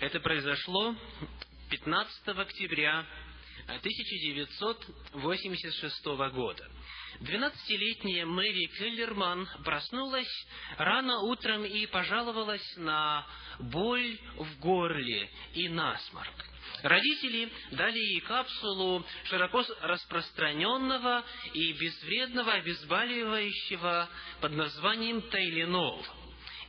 Это произошло 15 октября 1986 года. Двенадцатилетняя Мэри Келлерман проснулась рано утром и пожаловалась на боль в горле и насморк. Родители дали ей капсулу широко распространенного и безвредного обезболивающего под названием Тайленол.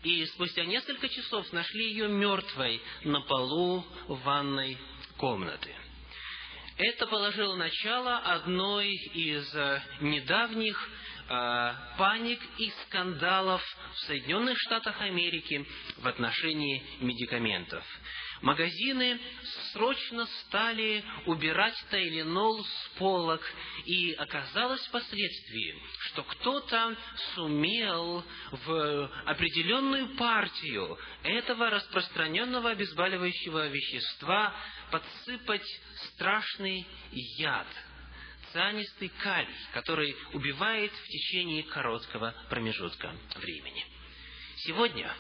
И спустя несколько часов нашли ее мертвой на полу ванной комнаты. Это положило начало одной из э, недавних э, паник и скандалов в Соединенных Штатах Америки в отношении медикаментов. Магазины срочно стали убирать тайленол с полок, и оказалось впоследствии, что кто-то сумел в определенную партию этого распространенного обезболивающего вещества подсыпать страшный яд, цианистый калий, который убивает в течение короткого промежутка времени. Сегодня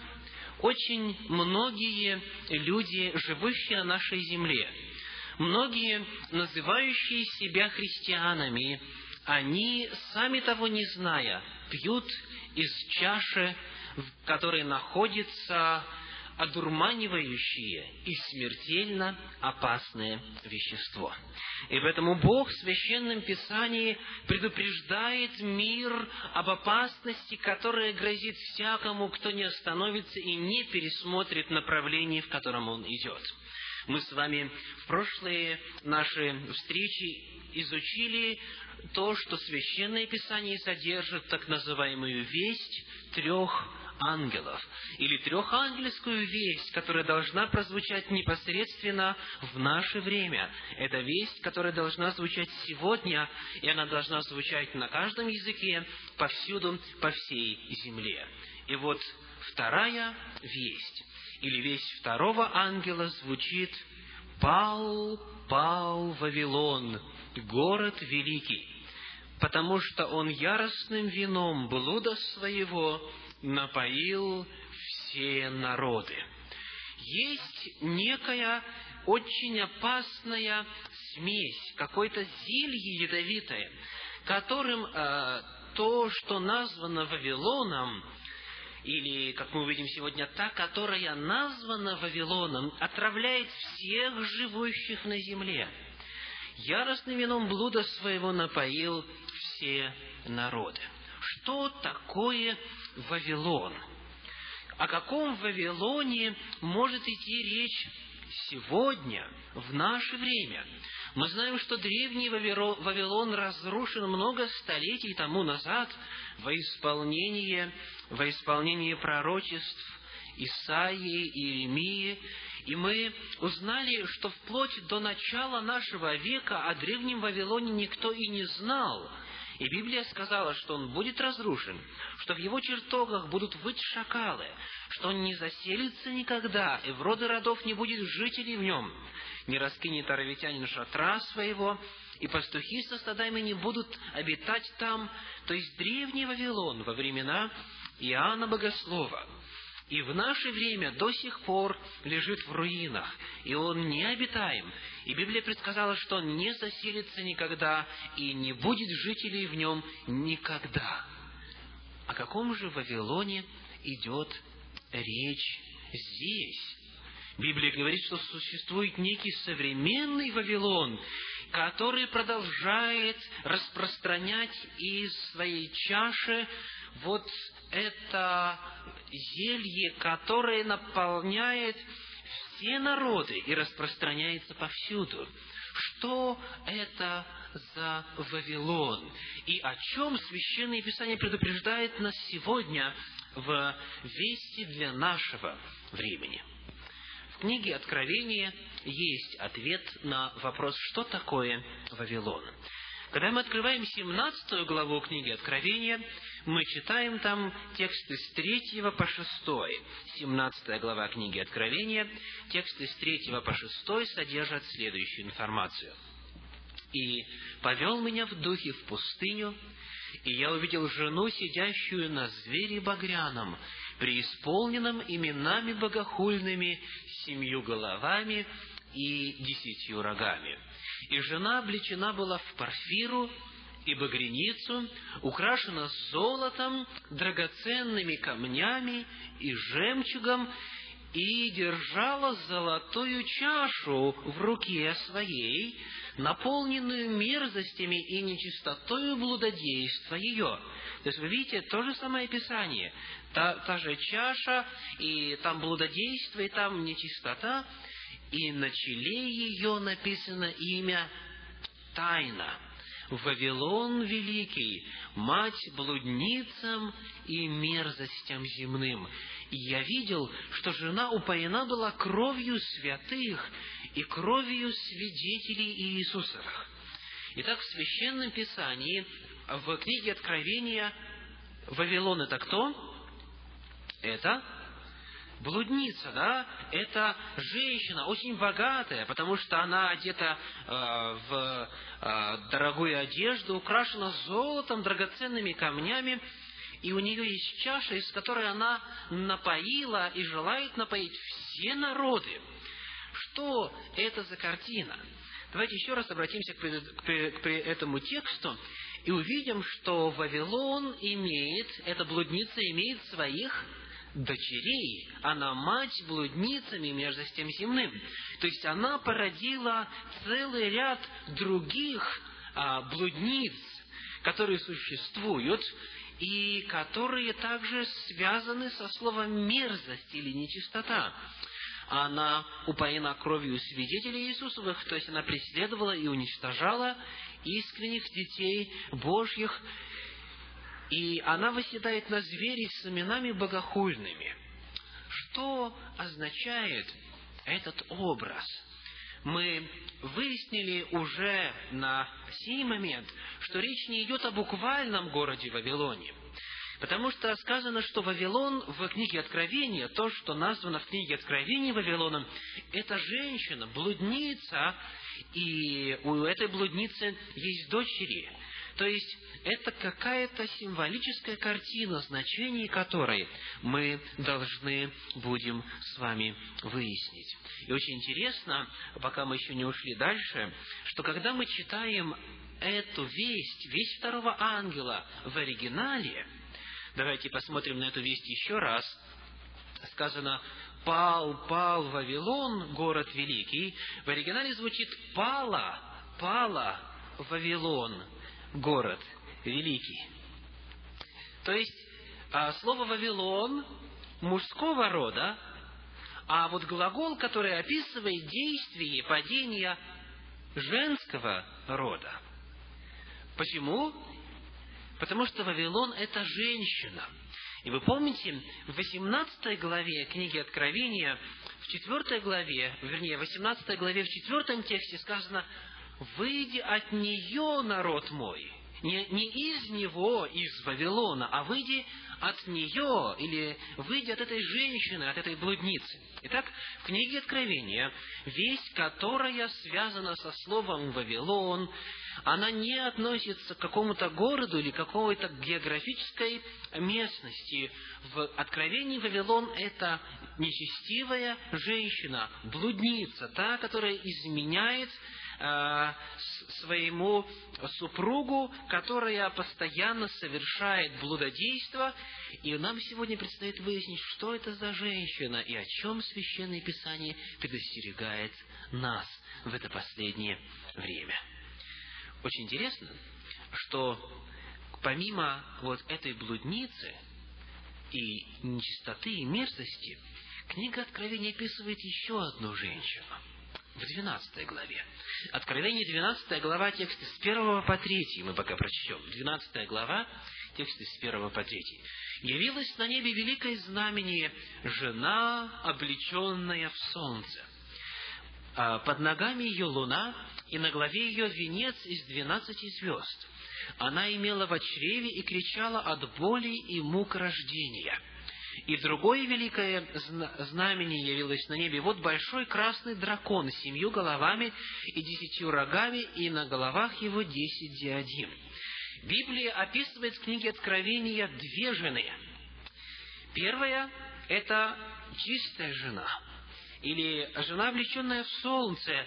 очень многие люди, живущие на нашей земле, многие, называющие себя христианами, они, сами того не зная, пьют из чаши, в которой находится одурманивающее и смертельно опасное вещество. И поэтому Бог в Священном Писании предупреждает мир об опасности, которая грозит всякому, кто не остановится и не пересмотрит направление, в котором он идет. Мы с вами в прошлые наши встречи изучили то, что Священное Писание содержит так называемую весть трех ангелов, или трехангельскую весть, которая должна прозвучать непосредственно в наше время. Это весть, которая должна звучать сегодня, и она должна звучать на каждом языке, повсюду, по всей земле. И вот вторая весть, или весть второго ангела звучит «Пал, пал Вавилон, город великий, потому что он яростным вином блуда своего напоил все народы. Есть некая очень опасная смесь, какое-то зелье ядовитое, которым э, то, что названо Вавилоном, или, как мы увидим сегодня, та, которая названа Вавилоном, отравляет всех живущих на земле. Яростным вином блуда своего напоил все народы. Что такое Вавилон. О каком Вавилоне может идти речь сегодня, в наше время? Мы знаем, что древний Вавилон разрушен много столетий тому назад во исполнение, во исполнение пророчеств Исаии и Иеремии, и мы узнали, что вплоть до начала нашего века о древнем Вавилоне никто и не знал – и Библия сказала, что он будет разрушен, что в его чертогах будут выть шакалы, что он не заселится никогда, и в роды родов не будет жителей в нем, не раскинет аравитянин шатра своего, и пастухи со стадами не будут обитать там, то есть древний Вавилон во времена Иоанна Богослова – и в наше время до сих пор лежит в руинах, и он необитаем. И Библия предсказала, что он не заселится никогда, и не будет жителей в нем никогда. О каком же Вавилоне идет речь здесь? Библия говорит, что существует некий современный Вавилон, который продолжает распространять из своей чаши вот это зелье, которое наполняет все народы и распространяется повсюду. Что это за Вавилон? И о чем Священное Писание предупреждает нас сегодня в вести для нашего времени? Книге Откровения есть ответ на вопрос, что такое Вавилон. Когда мы открываем 17 главу книги Откровения, мы читаем там тексты с 3 по 6. 17 глава книги Откровения, тексты с 3 по 6 содержат следующую информацию. «И повел меня в духе в пустыню, и я увидел жену, сидящую на звере багряном, преисполненном именами богохульными, семью головами и десятью рогами. И жена облечена была в парфиру и багряницу, украшена золотом, драгоценными камнями и жемчугом, и держала золотую чашу в руке своей, наполненную мерзостями и нечистотою блудодейства ее. То есть вы видите, то же самое описание. Та, та же чаша, и там блудодейство, и там нечистота, и на челе ее написано имя Тайна. Вавилон Великий, мать блудницам и мерзостям земным. И я видел, что жена упоена была кровью святых и кровью свидетелей Иисусовых. Итак, в Священном Писании, в книге Откровения, Вавилон это кто? Это блудница, да, это женщина очень богатая, потому что она одета э, в э, дорогую одежду, украшена золотом, драгоценными камнями, и у нее есть чаша, из которой она напоила и желает напоить все народы. Что это за картина? Давайте еще раз обратимся к, к, к этому тексту и увидим, что Вавилон имеет, эта блудница имеет своих дочерей. Она мать блудницами между тем земным. То есть она породила целый ряд других а, блудниц, которые существуют, и которые также связаны со словом мерзость или нечистота. Она упоена кровью свидетелей Иисусовых, то есть она преследовала и уничтожала искренних детей Божьих, и она восседает на звере с именами богохульными. Что означает этот образ? Мы выяснили уже на сей момент, что речь не идет о буквальном городе Вавилоне. Потому что сказано, что Вавилон в книге Откровения, то, что названо в книге Откровения Вавилоном, это женщина, блудница, и у этой блудницы есть дочери. То есть это какая-то символическая картина, значение которой мы должны будем с вами выяснить. И очень интересно, пока мы еще не ушли дальше, что когда мы читаем эту весть, весть второго ангела в оригинале, давайте посмотрим на эту весть еще раз, сказано «Пал, пал Вавилон, город великий», в оригинале звучит «Пала, пала Вавилон, город великий. То есть, а, слово «Вавилон» мужского рода, а вот глагол, который описывает действие падения женского рода. Почему? Потому что Вавилон – это женщина. И вы помните, в 18 главе книги Откровения, в 4 главе, вернее, в 18 главе, в 4 тексте сказано «Выйди от нее, народ мой, не, не из него, из Вавилона, а выйди от нее, или выйди от этой женщины, от этой блудницы. Итак, в книге Откровения, весть, которая связана со словом «Вавилон», она не относится к какому-то городу или какой-то географической местности. В Откровении Вавилон – это нечестивая женщина, блудница, та, которая изменяет Э, своему супругу, которая постоянно совершает блудодейство. И нам сегодня предстоит выяснить, что это за женщина и о чем Священное Писание предостерегает нас в это последнее время. Очень интересно, что помимо вот этой блудницы и нечистоты и мерзости, книга Откровения описывает еще одну женщину – в 12 главе. Откровение 12 глава, тексты с 1 по 3 мы пока прочтем. 12 глава, тексты с 1 по 3. «Явилась на небе великое знамение, жена, облеченная в солнце. А под ногами ее луна, и на главе ее венец из двенадцати звезд. Она имела в чреве и кричала от боли и мук рождения» И другое великое знамение явилось на небе. Вот большой красный дракон с семью головами и десятью рогами, и на головах его десять диадим. Библия описывает в книге Откровения две жены. Первая – это чистая жена. или жена, облеченная в солнце,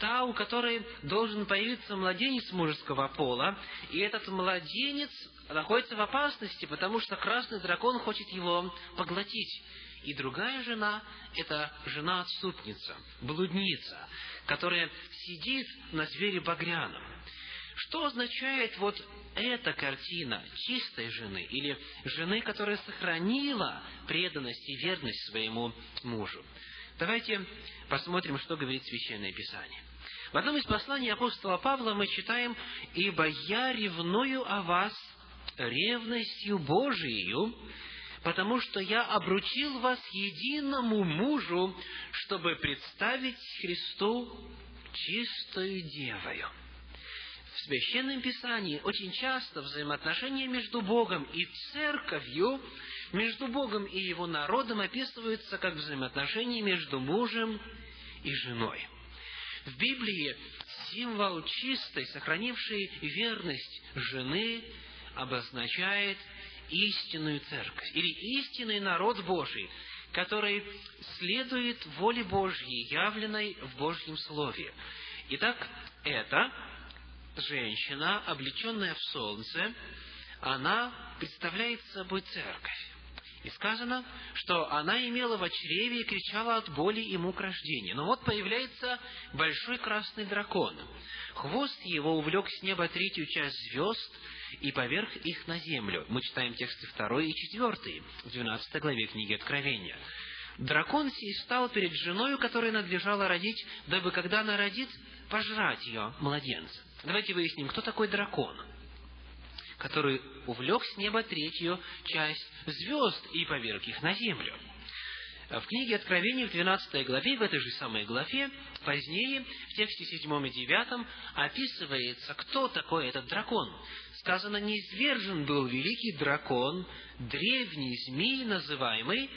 та, у которой должен появиться младенец мужеского пола, и этот младенец находится в опасности, потому что красный дракон хочет его поглотить. И другая жена – это жена-отступница, блудница, которая сидит на звере багряном. Что означает вот эта картина чистой жены или жены, которая сохранила преданность и верность своему мужу? Давайте посмотрим, что говорит Священное Писание. В одном из посланий апостола Павла мы читаем «Ибо я ревную о вас ревностью Божией, потому что я обручил вас единому мужу, чтобы представить Христу чистую девою». В Священном Писании очень часто взаимоотношения между Богом и Церковью, между Богом и Его народом описываются как взаимоотношения между мужем и женой. В Библии символ чистой, сохранившей верность жены обозначает истинную церковь или истинный народ Божий, который следует воле Божьей, явленной в Божьем Слове. Итак, это женщина, облеченная в солнце, она представляет собой церковь. И сказано, что она имела в чреве и кричала от боли и мук рождения. Но вот появляется большой красный дракон. Хвост его увлек с неба третью часть звезд и поверх их на землю. Мы читаем тексты 2 и 4 в 12 главе книги Откровения. Дракон сей стал перед женою, которая надлежала родить, дабы, когда она родит, пожрать ее младенца. Давайте выясним, кто такой дракон который увлек с неба третью часть звезд и поверг их на землю. В книге Откровения в 12 главе, в этой же самой главе, позднее, в тексте 7 и 9, описывается, кто такой этот дракон. Сказано, неизвержен был великий дракон, древний змей, называемый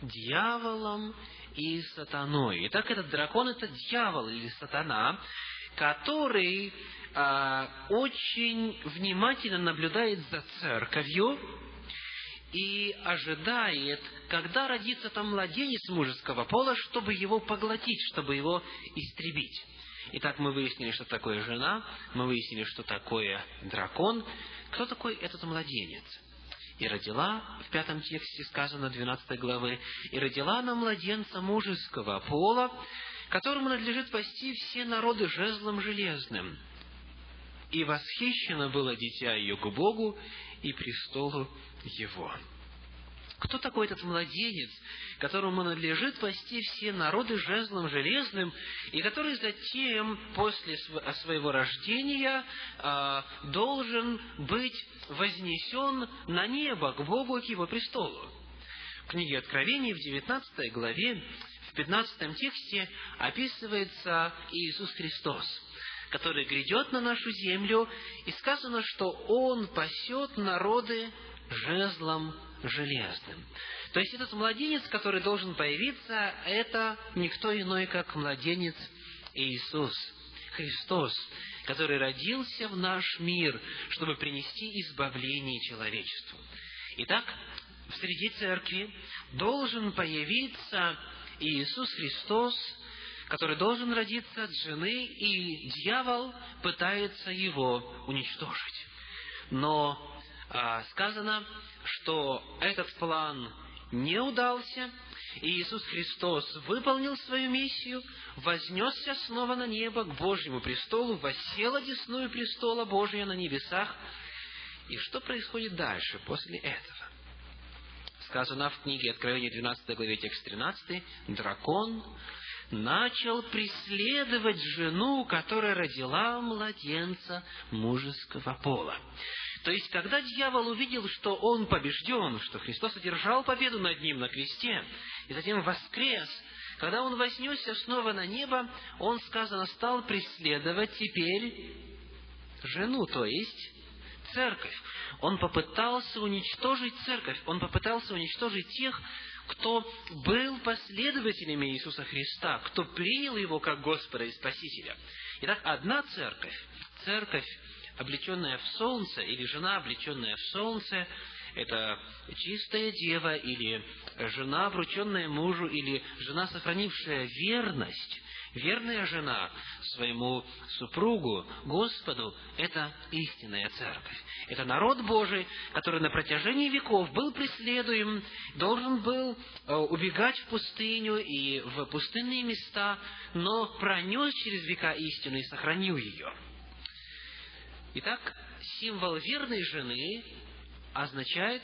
дьяволом и сатаной. Итак, этот дракон – это дьявол или сатана, который очень внимательно наблюдает за церковью и ожидает, когда родится там младенец мужеского пола, чтобы его поглотить, чтобы его истребить. Итак, мы выяснили, что такое жена, мы выяснили, что такое дракон. Кто такой этот младенец? И родила, в пятом тексте сказано 12 главы, и родила она младенца мужеского пола, которому надлежит пасти все народы жезлом железным и восхищено было дитя ее к Богу и престолу его. Кто такой этот младенец, которому надлежит пасти все народы жезлом железным, и который затем, после своего рождения, а, должен быть вознесен на небо к Богу к Его престолу? В книге Откровений в 19 главе, в 15 тексте описывается Иисус Христос – который грядет на нашу землю, и сказано, что Он пасет народы жезлом железным. То есть этот младенец, который должен появиться, это никто иной, как младенец Иисус, Христос, который родился в наш мир, чтобы принести избавление человечеству. Итак, в среди церкви должен появиться Иисус Христос, который должен родиться от жены, и дьявол пытается его уничтожить. Но а, сказано, что этот план не удался, и Иисус Христос выполнил свою миссию, вознесся снова на небо к Божьему престолу, воссел одесную престола Божия на небесах. И что происходит дальше, после этого? Сказано в книге Откровения 12 главе текст 13, дракон начал преследовать жену, которая родила младенца мужеского пола. То есть, когда дьявол увидел, что он побежден, что Христос одержал победу над ним на кресте, и затем воскрес, когда он вознесся снова на небо, он, сказано, стал преследовать теперь жену, то есть церковь. Он попытался уничтожить церковь, он попытался уничтожить тех, кто был последователями Иисуса Христа, кто принял Его как Господа и Спасителя. Итак, одна церковь, церковь, облеченная в солнце, или жена, облеченная в солнце, это чистая дева или жена, врученная мужу, или жена, сохранившая верность, верная жена своему супругу, Господу, это истинная церковь. Это народ Божий, который на протяжении веков был преследуем, должен был э, убегать в пустыню и в пустынные места, но пронес через века истину и сохранил ее. Итак, символ верной жены означает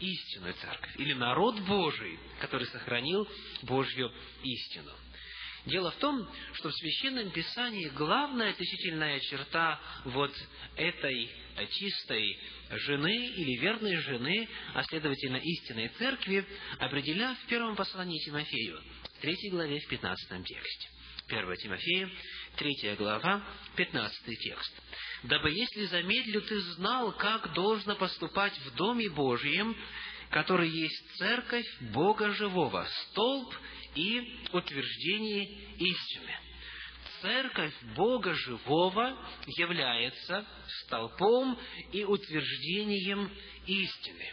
истинную церковь, или народ Божий, который сохранил Божью истину. Дело в том, что в Священном Писании главная отличительная черта вот этой чистой жены или верной жены, а следовательно истинной церкви, определена в первом послании Тимофею, в третьей главе, в пятнадцатом тексте. 1 Тимофея, третья глава, пятнадцатый текст. «Дабы, если замедлю, ты знал, как должно поступать в Доме Божьем, который есть церковь Бога Живого, столб и утверждение истины. Церковь Бога Живого является столпом и утверждением истины.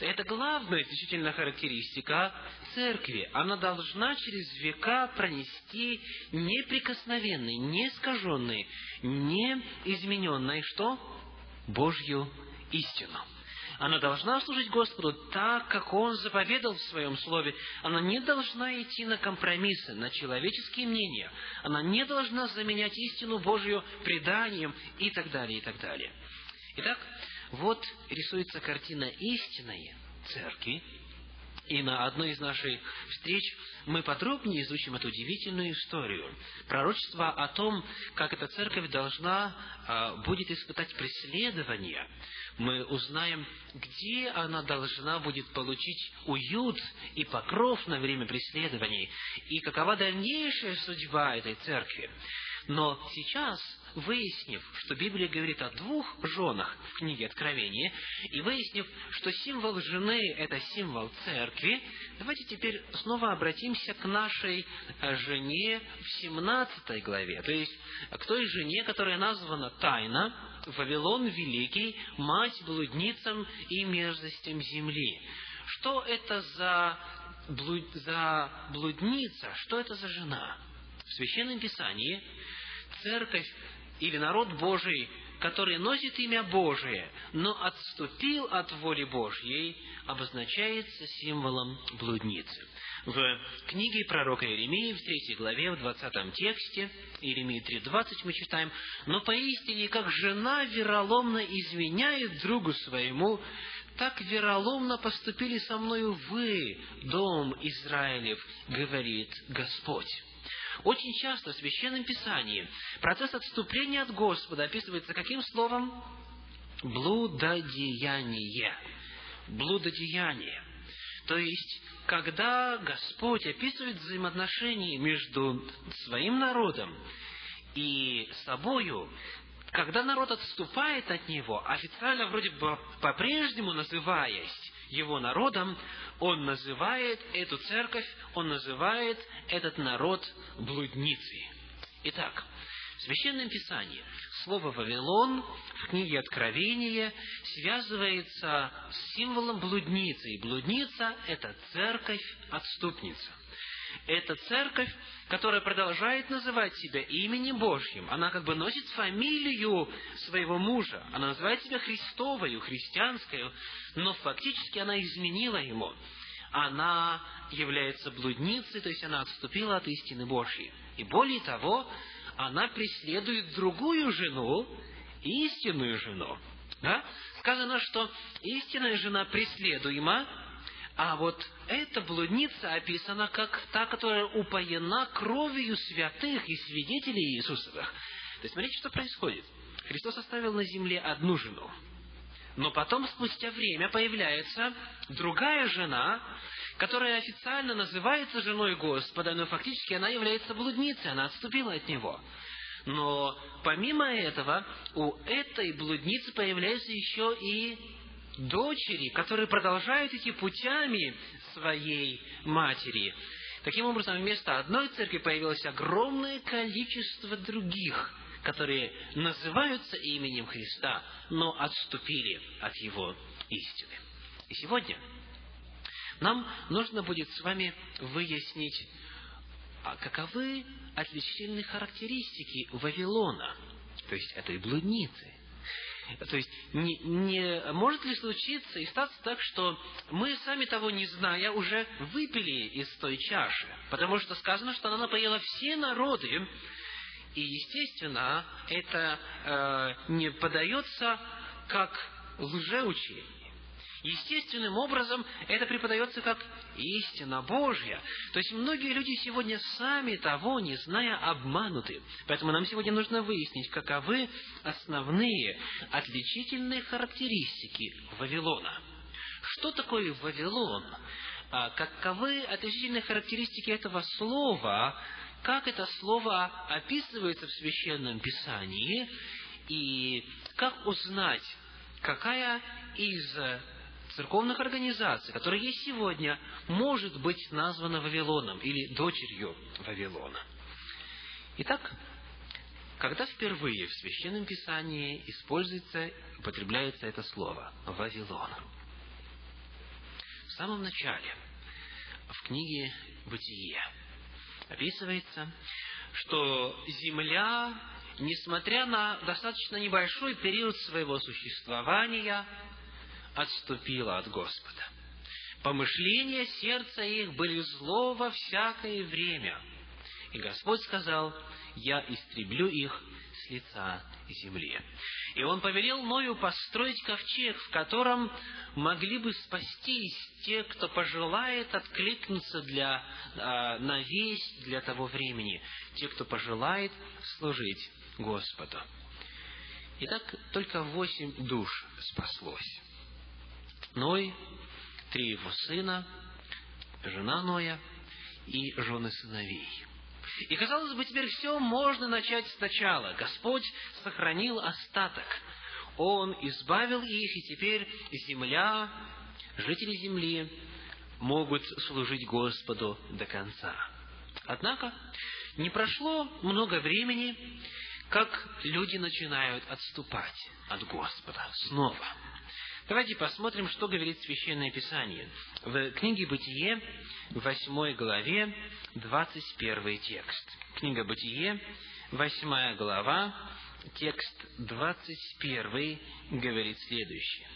Это главная отличительная характеристика церкви. Она должна через века пронести неприкосновенный, неискаженный, неизмененный, что? Божью истину. Она должна служить Господу так, как Он заповедал в Своем Слове. Она не должна идти на компромиссы, на человеческие мнения. Она не должна заменять истину Божью преданием и так далее, и так далее. Итак, вот рисуется картина истинной церкви, и на одной из наших встреч мы подробнее изучим эту удивительную историю. Пророчество о том, как эта церковь должна а, будет испытать преследование. Мы узнаем, где она должна будет получить уют и покров на время преследований, и какова дальнейшая судьба этой церкви. Но сейчас выяснив, что Библия говорит о двух женах в книге Откровения, и выяснив, что символ жены – это символ церкви, давайте теперь снова обратимся к нашей э, жене в 17 главе, то есть к той жене, которая названа тайна, Вавилон Великий, мать блудницам и мерзостям земли. Что это за, за блудница? Что это за жена? В Священном Писании церковь или народ Божий, который носит имя Божие, но отступил от воли Божьей, обозначается символом блудницы. В книге пророка Иеремии, в третьей главе, в двадцатом тексте, Иеремии 3.20 мы читаем, «Но поистине, как жена вероломно изменяет другу своему, так вероломно поступили со мною вы, дом Израилев, говорит Господь». Очень часто в Священном Писании процесс отступления от Господа описывается каким словом? Блудодеяние. Блудодеяние. То есть, когда Господь описывает взаимоотношения между своим народом и собою, когда народ отступает от него, официально вроде бы по-прежнему называясь его народом, он называет эту церковь, он называет этот народ блудницей. Итак, в Священном Писании слово «Вавилон» в книге Откровения связывается с символом блудницы. И блудница – это церковь-отступница. Это церковь, которая продолжает называть себя именем Божьим. Она как бы носит фамилию своего мужа. Она называет себя Христовою, христианскую, но фактически она изменила ему. Она является блудницей, то есть она отступила от истины Божьей. И более того, она преследует другую жену, истинную жену. Да? Сказано, что истинная жена преследуема, а вот эта блудница описана как та, которая упоена кровью святых и свидетелей Иисусовых. То есть, смотрите, что происходит. Христос оставил на земле одну жену. Но потом, спустя время, появляется другая жена, которая официально называется женой Господа, но фактически она является блудницей, она отступила от Него. Но помимо этого, у этой блудницы появляются еще и дочери, которые продолжают идти путями своей матери. Таким образом, вместо одной церкви появилось огромное количество других, которые называются именем Христа, но отступили от Его истины. И сегодня нам нужно будет с вами выяснить, а каковы отличительные характеристики Вавилона, то есть этой блудницы. То есть, не, не может ли случиться и статься так, что мы, сами того не зная, уже выпили из той чаши? Потому что сказано, что она напоила все народы, и, естественно, это э, не подается как лжеучение. Естественным образом это преподается как истина Божья. То есть многие люди сегодня сами того не зная обмануты. Поэтому нам сегодня нужно выяснить, каковы основные отличительные характеристики Вавилона. Что такое Вавилон? А каковы отличительные характеристики этого слова, как это слово описывается в Священном Писании, и как узнать, какая из церковных организаций, которая есть сегодня, может быть названа Вавилоном или дочерью Вавилона. Итак, когда впервые в Священном Писании используется, употребляется это слово «Вавилон»? В самом начале, в книге «Бытие», описывается, что земля, несмотря на достаточно небольшой период своего существования, отступила от Господа. Помышления сердца их были зло во всякое время. И Господь сказал, я истреблю их с лица земли. И он повелел Ною построить ковчег, в котором могли бы спастись те, кто пожелает откликнуться для, а, на весть для того времени, те, кто пожелает служить Господу. Итак, только восемь душ спаслось. Ной, три его сына, жена Ноя и жены сыновей. И, казалось бы, теперь все можно начать сначала. Господь сохранил остаток. Он избавил их, и теперь земля, жители земли могут служить Господу до конца. Однако, не прошло много времени, как люди начинают отступать от Господа снова. Давайте посмотрим, что говорит Священное Писание. В книге «Бытие», в 8 главе, 21 текст. Книга «Бытие», 8 глава, текст 21 говорит следующее.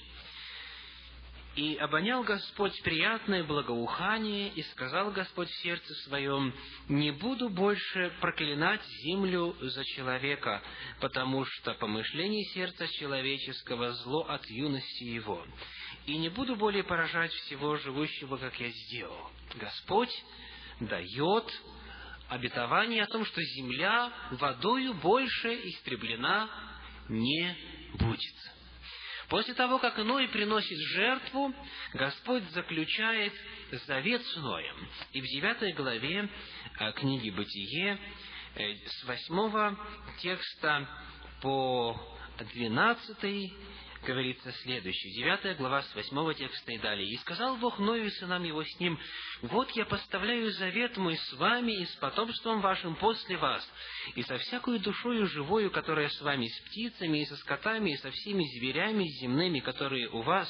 И обонял Господь приятное благоухание, и сказал Господь в сердце своем, «Не буду больше проклинать землю за человека, потому что помышление сердца человеческого зло от юности его, и не буду более поражать всего живущего, как я сделал». Господь дает обетование о том, что земля водою больше истреблена не будет. После того, как Ной приносит жертву, Господь заключает завет с Ноем. И в девятой главе э, книги «Бытие» э, с восьмого текста по двенадцатый говорится следующее. Девятая глава с восьмого текста и далее. «И сказал Бог Ною сынам его с ним, вот я поставляю завет мой с вами и с потомством вашим после вас, и со всякою душою живою, которая с вами, с птицами и со скотами, и со всеми зверями земными, которые у вас,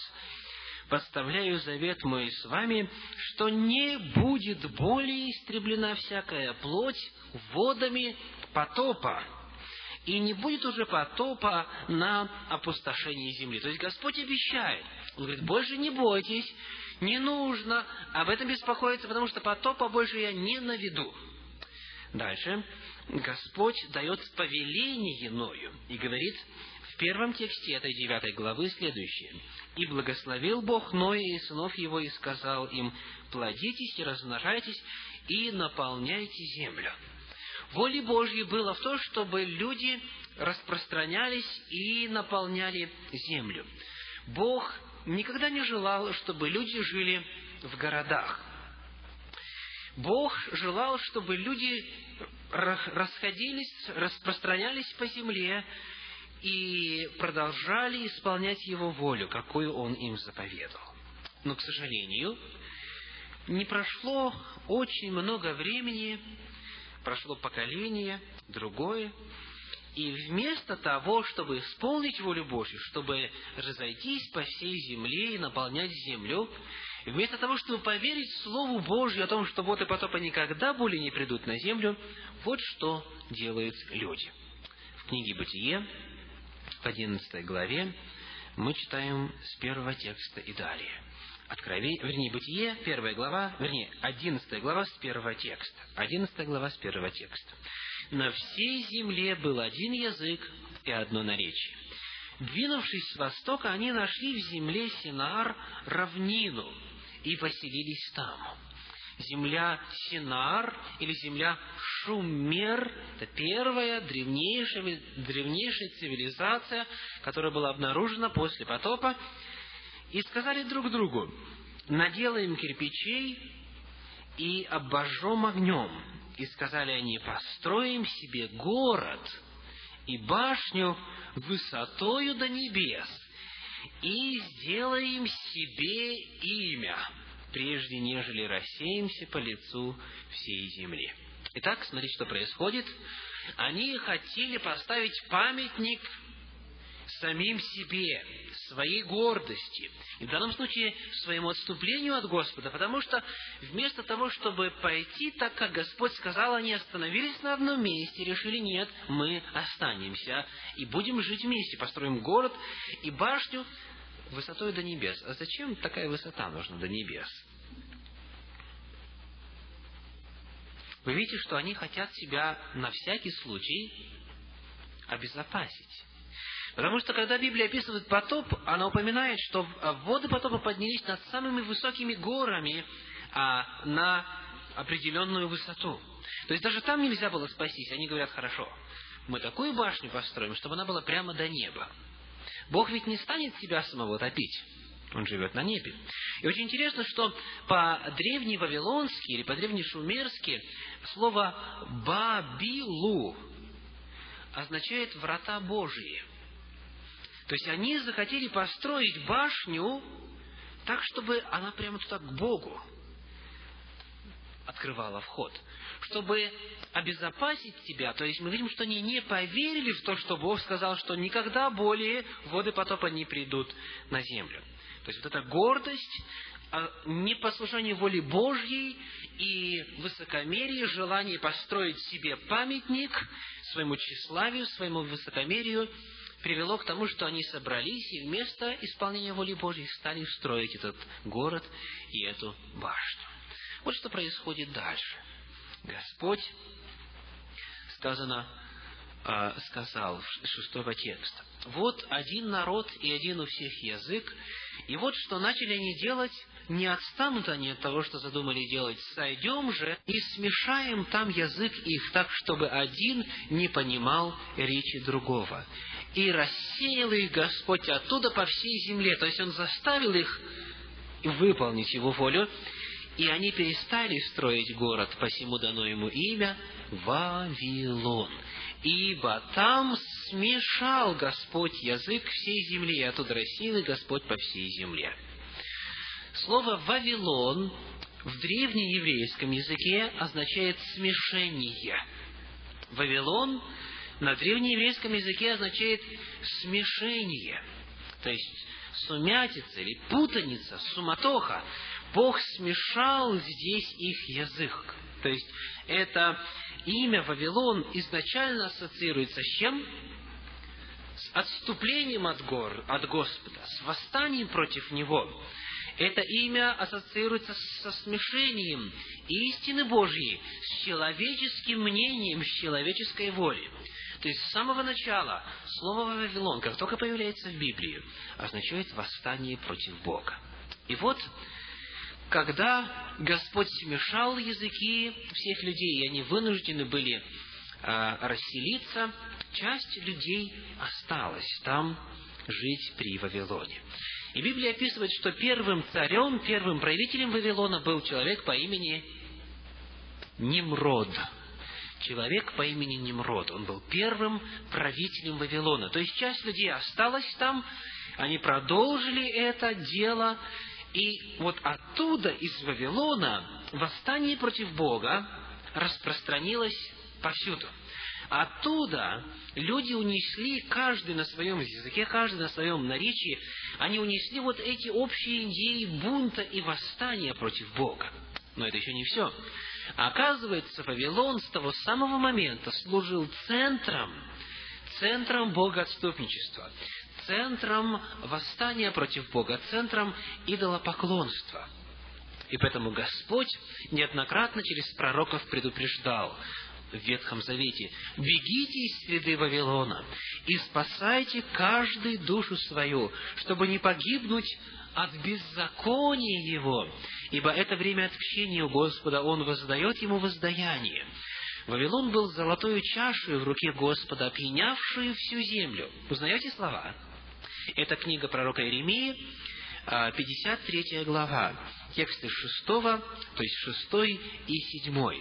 поставляю завет мой с вами, что не будет более истреблена всякая плоть водами потопа, и не будет уже потопа на опустошении земли. То есть Господь обещает. Он говорит, больше не бойтесь, не нужно об этом беспокоиться, потому что потопа больше я не наведу. Дальше Господь дает повеление Ною и говорит в первом тексте этой девятой главы следующее. «И благословил Бог Ноя и сынов его, и сказал им, плодитесь и размножайтесь, и наполняйте землю». Волей Божьей было в том, чтобы люди распространялись и наполняли землю. Бог никогда не желал, чтобы люди жили в городах. Бог желал, чтобы люди расходились, распространялись по земле и продолжали исполнять Его волю, какую Он им заповедовал. Но, к сожалению, не прошло очень много времени, прошло поколение, другое, И вместо того, чтобы исполнить волю Божью, чтобы разойтись по всей земле и наполнять землю, вместо того, чтобы поверить Слову Божью о том, что вот и потопа никогда более не придут на землю, вот что делают люди. В книге «Бытие», в одиннадцатой главе, мы читаем с первого текста и далее. Откровение, вернее, Бытие, первая глава, вернее, одиннадцатая глава с первого текста. Одиннадцатая глава с первого текста. «На всей земле был один язык и одно наречие. Двинувшись с востока, они нашли в земле Синар равнину и поселились там. Земля Синар или земля Шумер – это первая древнейшая, древнейшая цивилизация, которая была обнаружена после потопа. И сказали друг другу, наделаем кирпичей и обожжем огнем. И сказали они, построим себе город и башню высотою до небес, и сделаем себе имя, прежде нежели рассеемся по лицу всей земли. Итак, смотрите, что происходит. Они хотели поставить памятник самим себе, своей гордости, и в данном случае своему отступлению от Господа, потому что вместо того, чтобы пойти так, как Господь сказал, они остановились на одном месте, решили, нет, мы останемся и будем жить вместе, построим город и башню высотой до небес. А зачем такая высота нужна до небес? Вы видите, что они хотят себя на всякий случай обезопасить. Потому что, когда Библия описывает потоп, она упоминает, что воды потопа поднялись над самыми высокими горами а, на определенную высоту. То есть даже там нельзя было спастись. Они говорят, хорошо, мы такую башню построим, чтобы она была прямо до неба. Бог ведь не станет себя самого топить. Он живет на небе. И очень интересно, что по-древневавилонски или по-древнешумерски слово «бабилу» означает «врата Божьи». То есть они захотели построить башню так, чтобы она прямо туда к Богу открывала вход. Чтобы обезопасить себя, то есть мы видим, что они не поверили в то, что Бог сказал, что никогда более воды потопа не придут на землю. То есть вот эта гордость, а, непослушание воли Божьей и высокомерие, желание построить себе памятник своему тщеславию, своему высокомерию – привело к тому, что они собрались и вместо исполнения воли Божьей стали строить этот город и эту башню. Вот что происходит дальше. Господь, сказано, э, сказал шестого текста, «Вот один народ и один у всех язык, и вот что начали они делать, не отстанут они от того, что задумали делать. Сойдем же и смешаем там язык их так, чтобы один не понимал речи другого и рассеял их Господь оттуда по всей земле. То есть Он заставил их выполнить Его волю, и они перестали строить город, посему дано ему имя Вавилон. Ибо там смешал Господь язык всей земли, и оттуда рассеял Господь по всей земле. Слово «Вавилон» в древнееврейском языке означает «смешение». Вавилон на древнееврейском языке означает смешение, то есть сумятица или путаница, суматоха. Бог смешал здесь их язык. То есть это имя Вавилон изначально ассоциируется с чем? С отступлением от гор, от Господа, с восстанием против Него. Это имя ассоциируется со смешением истины Божьей с человеческим мнением, с человеческой волей. То есть с самого начала слово «Вавилон», как только появляется в Библии, означает восстание против Бога. И вот, когда Господь смешал языки всех людей, и они вынуждены были э, расселиться, часть людей осталась там жить при Вавилоне. И Библия описывает, что первым царем, первым правителем Вавилона был человек по имени Nimrod человек по имени Немрод. Он был первым правителем Вавилона. То есть часть людей осталась там, они продолжили это дело, и вот оттуда, из Вавилона, восстание против Бога распространилось повсюду. Оттуда люди унесли, каждый на своем языке, каждый на своем наречии, они унесли вот эти общие идеи бунта и восстания против Бога. Но это еще не все. Оказывается, Вавилон с того самого момента служил центром, центром богоотступничества, центром восстания против Бога, центром идолопоклонства – и поэтому Господь неоднократно через пророков предупреждал в Ветхом Завете, «Бегите из среды Вавилона и спасайте каждый душу свою, чтобы не погибнуть от беззакония его, ибо это время отпущения у Господа, Он воздает ему воздаяние». Вавилон был золотой чашей в руке Господа, опьянявшую всю землю. Узнаете слова? Это книга пророка Иеремии, 53 а, глава, тексты 6, то есть 6 и 7.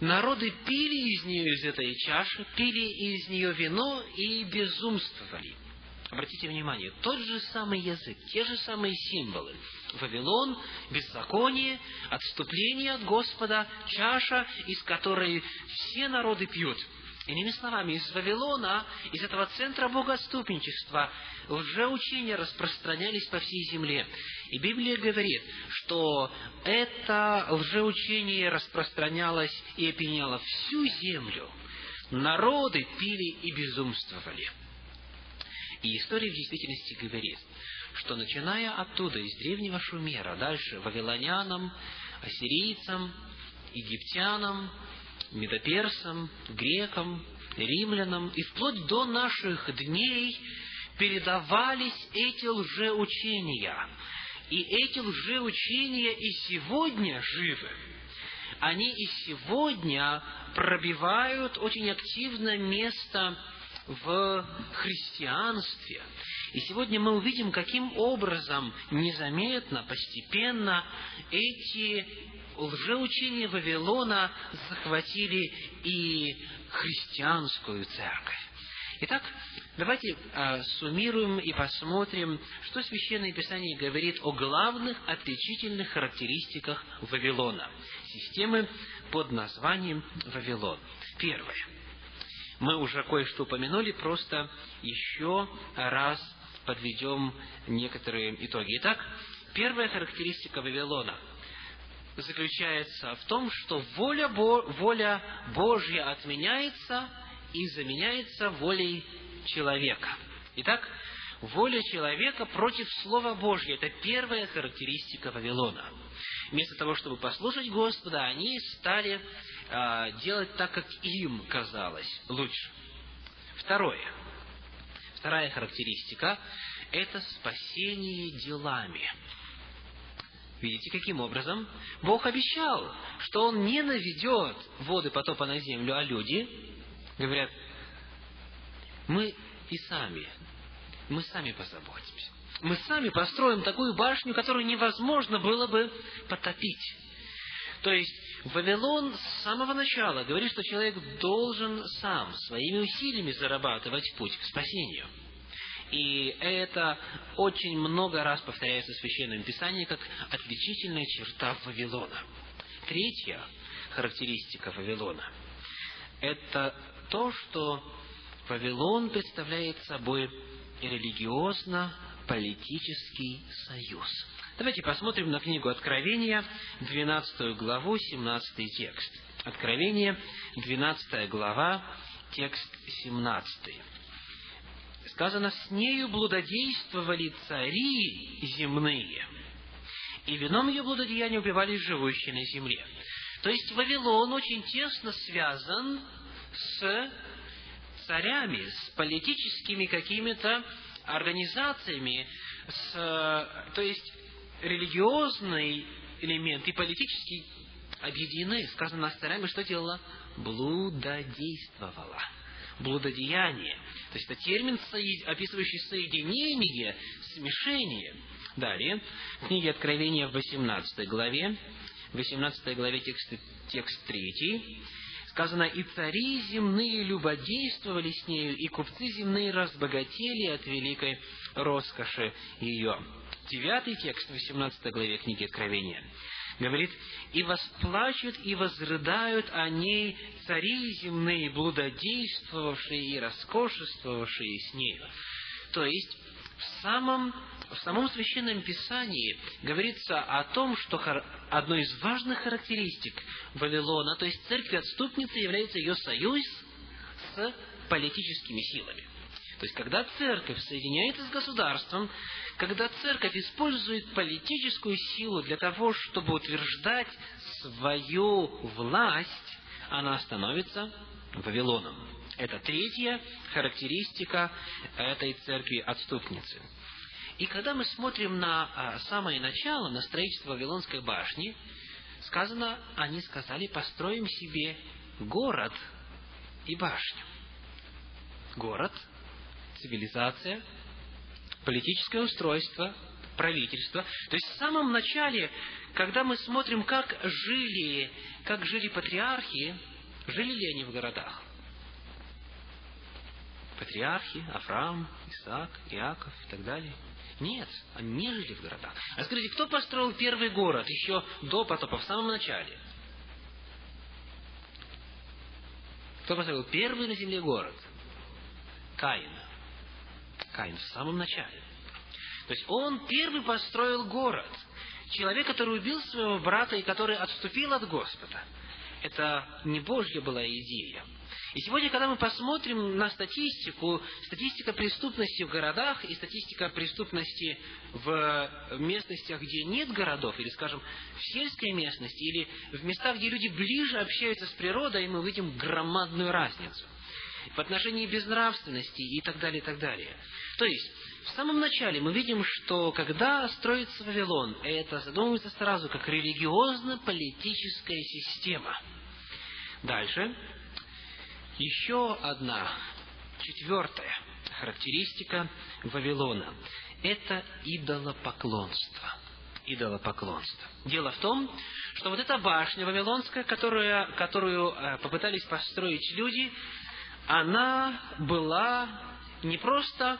Народы пили из нее, из этой чаши, пили из нее вино и безумствовали. Обратите внимание, тот же самый язык, те же самые символы. Вавилон, беззаконие, отступление от Господа, чаша, из которой все народы пьют – Иными словами, из Вавилона, из этого центра богоступничества, лжеучения распространялись по всей земле. И Библия говорит, что это лжеучение распространялось и опьяняло всю землю. Народы пили и безумствовали. И история в действительности говорит, что начиная оттуда, из древнего Шумера, дальше вавилонянам, ассирийцам, египтянам, медоперсам, грекам, римлянам, и вплоть до наших дней передавались эти лжеучения. И эти лжеучения и сегодня живы. Они и сегодня пробивают очень активно место в христианстве. И сегодня мы увидим, каким образом незаметно, постепенно эти лжеучения Вавилона захватили и христианскую церковь. Итак, давайте а, суммируем и посмотрим, что Священное Писание говорит о главных отличительных характеристиках Вавилона, системы под названием Вавилон. Первое. Мы уже кое-что упомянули, просто еще раз подведем некоторые итоги. Итак, первая характеристика Вавилона – заключается в том, что воля, Бо, воля Божья отменяется и заменяется волей человека. Итак, воля человека против Слова Божьего – это первая характеристика Вавилона. Вместо того, чтобы послушать Господа, они стали э, делать так, как им казалось лучше. Второе. Вторая характеристика – это спасение делами. Видите, каким образом? Бог обещал, что Он не наведет воды потопа на землю, а люди говорят, мы и сами, мы сами позаботимся. Мы сами построим такую башню, которую невозможно было бы потопить. То есть Вавилон с самого начала говорит, что человек должен сам своими усилиями зарабатывать путь к спасению – и это очень много раз повторяется в Священном Писании как отличительная черта Вавилона. Третья характеристика Вавилона – это то, что Вавилон представляет собой религиозно-политический союз. Давайте посмотрим на книгу Откровения, 12 главу, 17 текст. Откровение, 12 глава, текст 17 сказано, с нею блудодействовали цари земные, и вином ее блудодеяния убивали живущие на земле. То есть Вавилон очень тесно связан с царями, с политическими какими-то организациями, с, то есть религиозный элемент и политический объединены. Сказано с царями, что делала? Блудодействовала блудодеяние. То есть это термин, описывающий соединение, смешение. Далее, в книге Откровения в 18 главе, в 18 главе текст, текст 3, сказано, «И цари земные любодействовали с нею, и купцы земные разбогатели от великой роскоши ее». Девятый текст в 18 главе книги Откровения. Говорит, «И восплачут и возрыдают о ней цари земные, блудодействовавшие и роскошествовавшие с нею». То есть, в самом, в самом Священном Писании говорится о том, что одной из важных характеристик Вавилона, то есть церкви отступницы, является ее союз с политическими силами. То есть, когда церковь соединяется с государством, когда церковь использует политическую силу для того, чтобы утверждать свою власть, она становится Вавилоном. Это третья характеристика этой церкви-отступницы. И когда мы смотрим на а, самое начало, на строительство Вавилонской башни, сказано, они сказали, построим себе город и башню. Город, цивилизация, политическое устройство, правительство. То есть в самом начале, когда мы смотрим, как жили, как жили патриархи, жили ли они в городах? Патриархи, Авраам, Исаак, Иаков и так далее. Нет, они не жили в городах. А скажите, кто построил первый город еще до потопа, в самом начале? Кто построил первый на земле город? Каин. Каин в самом начале. То есть он первый построил город. Человек, который убил своего брата и который отступил от Господа. Это не Божья была идея. И сегодня, когда мы посмотрим на статистику, статистика преступности в городах и статистика преступности в местностях, где нет городов, или, скажем, в сельской местности, или в местах, где люди ближе общаются с природой, мы увидим громадную разницу в отношении безнравственности и так далее, и так далее. То есть, в самом начале мы видим, что когда строится Вавилон, это задумывается сразу как религиозно-политическая система. Дальше, еще одна, четвертая характеристика Вавилона – это идолопоклонство. Идолопоклонство. Дело в том, что вот эта башня Вавилонская, которую, которую э, попытались построить люди, она была не просто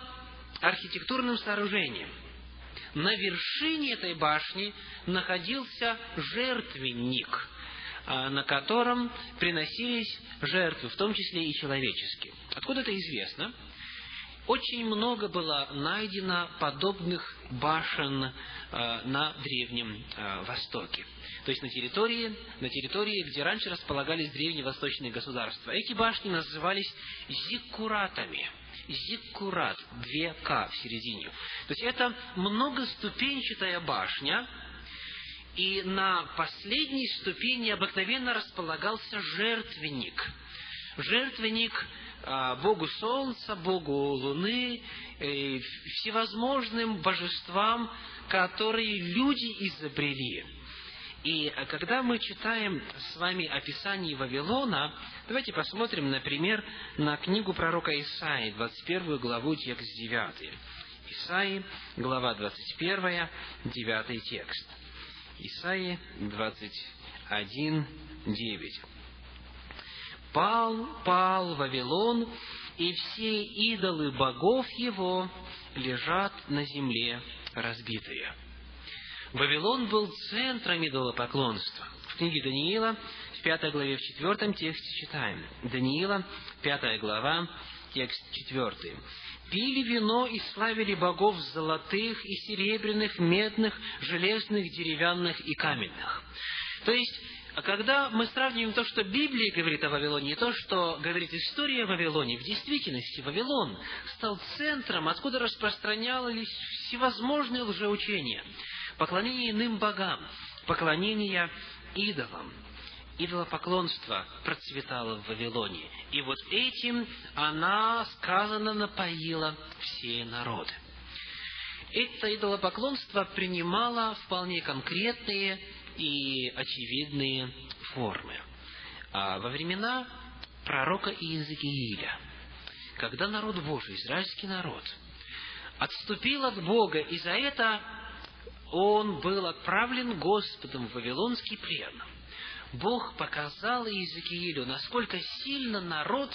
архитектурным сооружением. На вершине этой башни находился жертвенник, а, на котором приносились жертвы, в том числе и человеческие. Откуда это известно? Очень много было найдено подобных башен а, на Древнем а, Востоке. То есть на территории, на территории, где раньше располагались древние восточные государства. Эти башни назывались зиккуратами – зиккурат, две К в середине. То есть это многоступенчатая башня, и на последней ступени обыкновенно располагался жертвенник. Жертвенник а, Богу Солнца, Богу Луны, всевозможным божествам, которые люди изобрели. И когда мы читаем с вами описание Вавилона, давайте посмотрим, например, на книгу пророка Исаии, 21 главу, текст 9. Исаии, глава 21, 9 текст. Исаии 21, 9. «Пал, пал Вавилон, и все идолы богов его лежат на земле разбитые». Вавилон был центром идолопоклонства. В книге Даниила, в пятой главе, в четвертом тексте читаем. Даниила, пятая глава, текст четвертый. «Пили вино и славили богов золотых и серебряных, медных, железных, деревянных и каменных». То есть, когда мы сравниваем то, что Библия говорит о Вавилоне, и то, что говорит история о Вавилоне, в действительности Вавилон стал центром, откуда распространялись всевозможные лжеучения – поклонение иным богам, поклонение идолам. Идолопоклонство процветало в Вавилоне. И вот этим она, сказано, напоила все народы. Это идолопоклонство принимало вполне конкретные и очевидные формы. А во времена пророка Иезекииля, когда народ Божий, израильский народ, отступил от Бога, и за это он был отправлен Господом в Вавилонский плен. Бог показал Иезекиилю, насколько сильно народ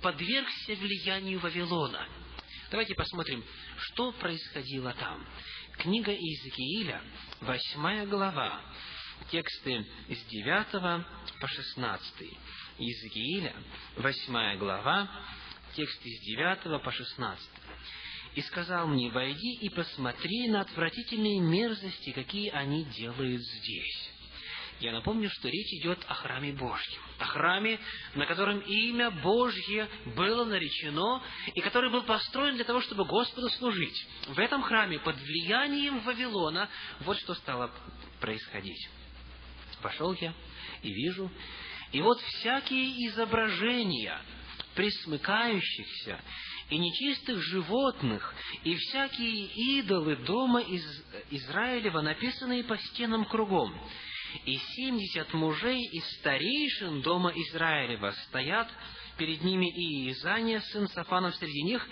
подвергся влиянию Вавилона. Давайте посмотрим, что происходило там. Книга Иезекииля, восьмая глава, тексты с 9 по 16. Иезекииля, 8 глава, тексты с 9 по 16. «И сказал мне, войди и посмотри на отвратительные мерзости, какие они делают здесь». Я напомню, что речь идет о храме Божьем, о храме, на котором имя Божье было наречено, и который был построен для того, чтобы Господу служить. В этом храме, под влиянием Вавилона, вот что стало происходить. Пошел я и вижу, и вот всякие изображения присмыкающихся и нечистых животных, и всякие идолы дома из Израилева, написанные по стенам кругом, и семьдесят мужей из старейшин дома Израилева стоят перед ними и Иезания, сын Сафанов среди них,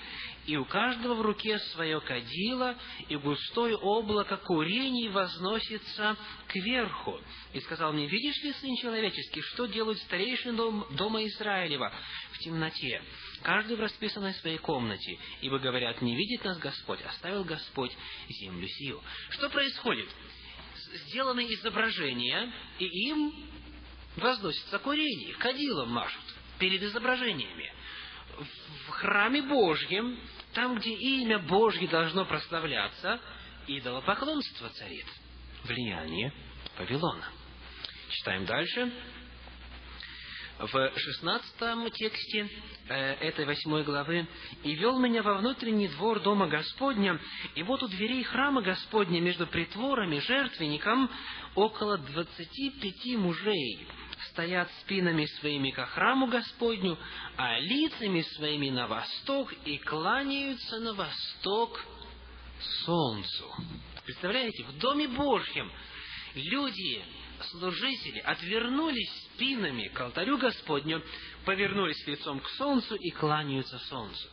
и у каждого в руке свое кадило, и густое облако курений возносится кверху. И сказал мне, видишь ли, сын человеческий, что делают старейшины дом, дома Израилева в темноте? Каждый в расписанной своей комнате, ибо говорят, не видит нас Господь, оставил Господь землю сию. Что происходит? сделаны изображения, и им возносится курение, кадилом машут перед изображениями. В храме Божьем, там, где имя Божье должно прославляться, идолопоклонство царит. Влияние Вавилона. Читаем дальше в шестнадцатом тексте э, этой восьмой главы, «И вел меня во внутренний двор дома Господня, и вот у дверей храма Господня между притворами жертвенником около двадцати пяти мужей стоят спинами своими ко храму Господню, а лицами своими на восток и кланяются на восток солнцу». Представляете, в Доме Божьем люди служители отвернулись спинами к алтарю Господню, повернулись лицом к солнцу и кланяются солнцу.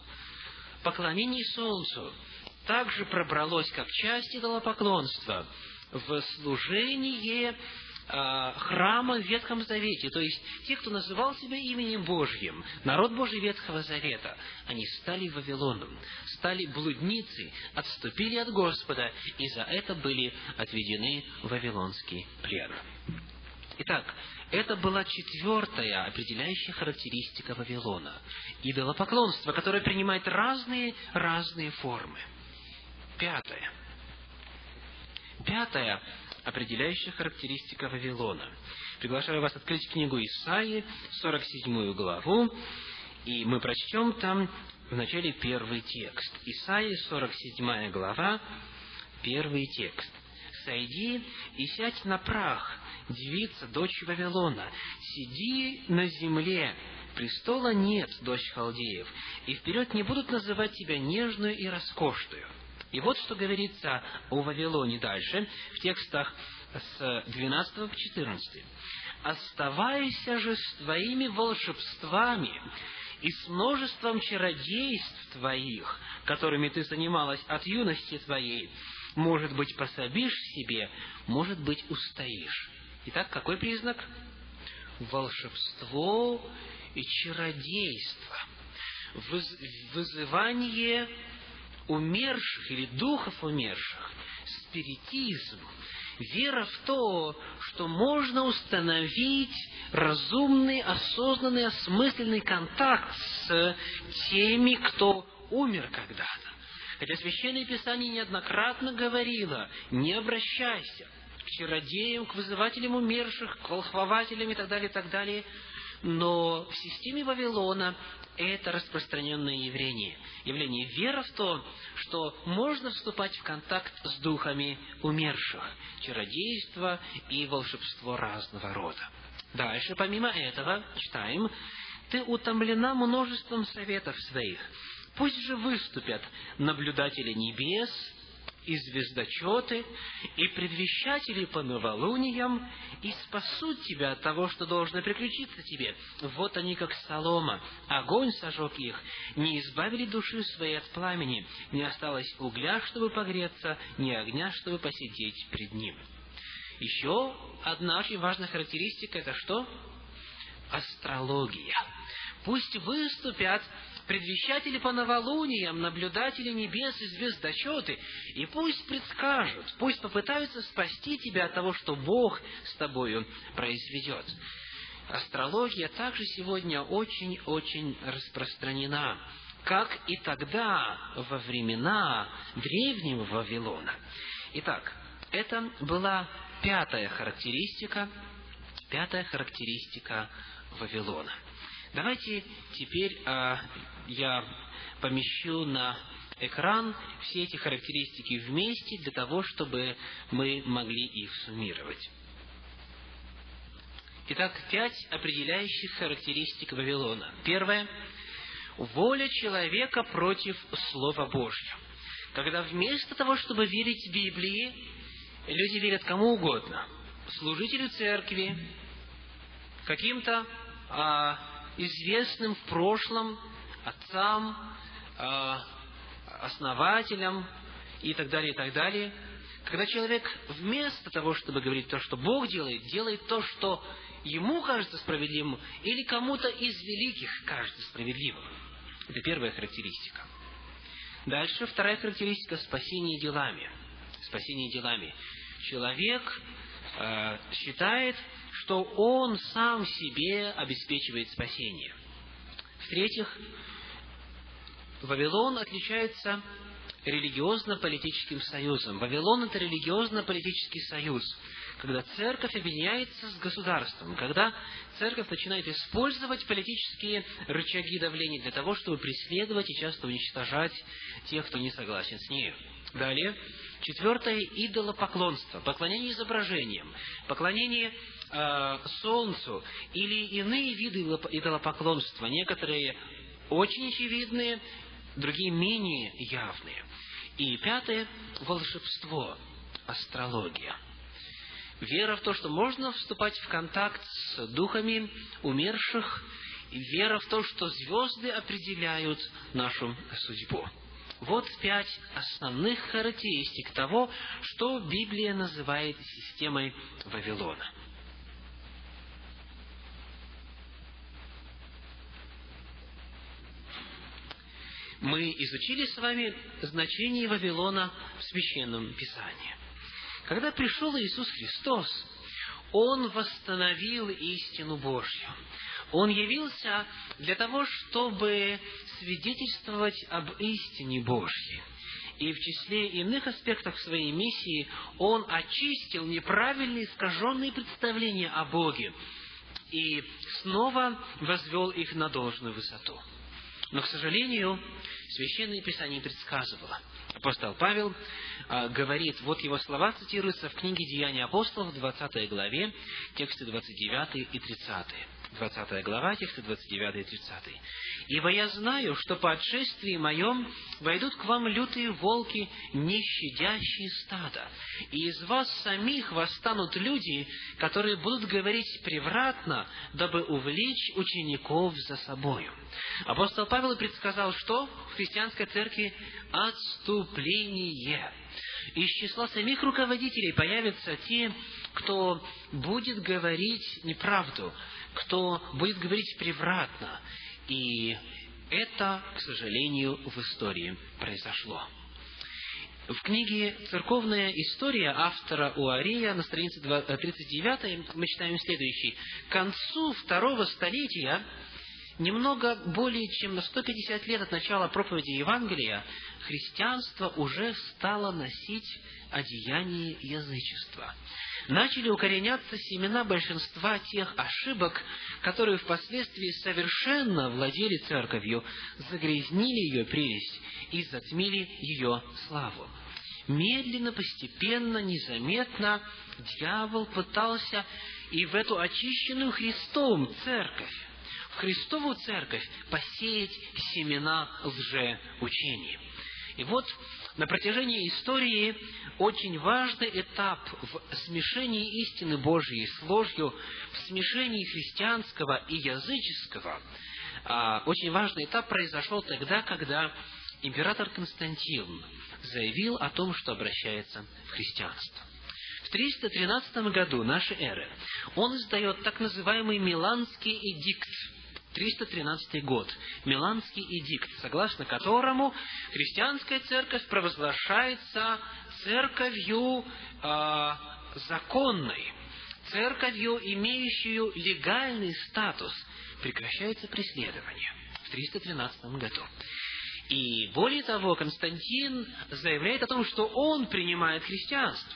Поклонение солнцу также пробралось как часть идолопоклонства в служение э, храма в Ветхом Завете, то есть те, кто называл себя именем Божьим, народ Божий Ветхого Завета, они стали Вавилоном, стали блудницей, отступили от Господа, и за это были отведены в Вавилонский плен. Итак, это была четвертая определяющая характеристика Вавилона. Идолопоклонство, которое принимает разные, разные формы. Пятое. Пятая определяющая характеристика Вавилона. Приглашаю вас открыть книгу Исаии, 47 главу, и мы прочтем там в начале первый текст. Исаии, 47 глава, первый текст. «Сойди и сядь на прах, девица, дочь Вавилона, сиди на земле, престола нет, дочь халдеев, и вперед не будут называть тебя нежную и роскошную». И вот что говорится о Вавилоне дальше, в текстах с 12 по 14. «Оставайся же с твоими волшебствами и с множеством чародейств твоих, которыми ты занималась от юности твоей, может быть, пособишь себе, может быть, устоишь. Итак, какой признак? Волшебство и чародейство. Вызывание умерших или духов умерших, спиритизм, вера в то, что можно установить разумный, осознанный, осмысленный контакт с теми, кто умер когда-то. Хотя Священное Писание неоднократно говорило, не обращайся к чародеям, к вызывателям умерших, к волхвователям и так далее, и так далее. Но в системе Вавилона это распространенное явление. Явление вера в то, что можно вступать в контакт с духами умерших, чародейство и волшебство разного рода. Дальше, помимо этого, читаем, «Ты утомлена множеством советов своих, Пусть же выступят наблюдатели небес, и звездочеты, и предвещатели по новолуниям, и спасут тебя от того, что должно приключиться тебе. Вот они, как солома, огонь сожег их, не избавили души своей от пламени, не осталось угля, чтобы погреться, ни огня, чтобы посидеть пред ним. Еще одна очень важная характеристика – это что? Астрология. Пусть выступят предвещатели по новолуниям, наблюдатели небес и звездочеты, и пусть предскажут, пусть попытаются спасти тебя от того, что Бог с тобою произведет. Астрология также сегодня очень-очень распространена, как и тогда, во времена древнего Вавилона. Итак, это была пятая характеристика, пятая характеристика Вавилона. Давайте теперь а, я помещу на экран все эти характеристики вместе для того, чтобы мы могли их суммировать. Итак, пять определяющих характеристик Вавилона. Первое – воля человека против Слова Божьего. Когда вместо того, чтобы верить Библии, люди верят кому угодно. Служителю церкви, каким-то а, известным в прошлом отцам, а, основателям и так далее, и так далее. Когда человек вместо того, чтобы говорить то, что Бог делает, делает то, что ему кажется справедливым, или кому-то из великих кажется справедливым. Это первая характеристика. Дальше вторая характеристика – спасение делами. Спасение делами. Человек э, считает, что он сам себе обеспечивает спасение. В-третьих, Вавилон отличается религиозно-политическим союзом. Вавилон – это религиозно-политический союз – когда церковь объединяется с государством, когда церковь начинает использовать политические рычаги давления для того, чтобы преследовать и часто уничтожать тех, кто не согласен с ней. Далее, четвертое – идолопоклонство, поклонение изображениям, поклонение э, солнцу или иные виды идолопоклонства, некоторые очень очевидные, другие менее явные. И пятое – волшебство, астрология – вера в то, что можно вступать в контакт с духами умерших, и вера в то, что звезды определяют нашу судьбу. Вот пять основных характеристик того, что Библия называет системой Вавилона. Мы изучили с вами значение Вавилона в Священном Писании. Когда пришел Иисус Христос, Он восстановил истину Божью. Он явился для того, чтобы свидетельствовать об истине Божьей. И в числе иных аспектов своей миссии Он очистил неправильные искаженные представления о Боге и снова возвел их на должную высоту. Но, к сожалению, Священное Писание предсказывало. Апостол Павел а, говорит, вот его слова цитируются в книге «Деяния апостолов» в 20 главе, тексты 29 и 30. 20 глава, тексты 29 и 30. «Ибо я знаю, что по отшествии моем войдут к вам лютые волки, не щадящие стада, и из вас самих восстанут люди, которые будут говорить превратно, дабы увлечь учеников за собою». Апостол Павел предсказал, что в христианской церкви отступление. Из числа самих руководителей появятся те, кто будет говорить неправду, кто будет говорить превратно. И это, к сожалению, в истории произошло. В книге «Церковная история» автора Уария на странице 39 э, мы читаем следующий. К концу второго столетия, немного более чем на 150 лет от начала проповеди Евангелия, христианство уже стало носить одеяние язычества – начали укореняться семена большинства тех ошибок, которые впоследствии совершенно владели церковью, загрязнили ее прелесть и затмили ее славу. Медленно, постепенно, незаметно дьявол пытался и в эту очищенную Христом церковь, в Христову церковь посеять семена лжеучений. И вот на протяжении истории очень важный этап в смешении истины Божьей с ложью, в смешении христианского и языческого, а, очень важный этап произошел тогда, когда император Константин заявил о том, что обращается в христианство. В 313 году нашей эры он издает так называемый Миланский эдикт, 313 год, Миланский эдикт, согласно которому христианская церковь провозглашается церковью э, законной, церковью, имеющую легальный статус, прекращается преследование в 313 году. И более того, Константин заявляет о том, что он принимает христианство.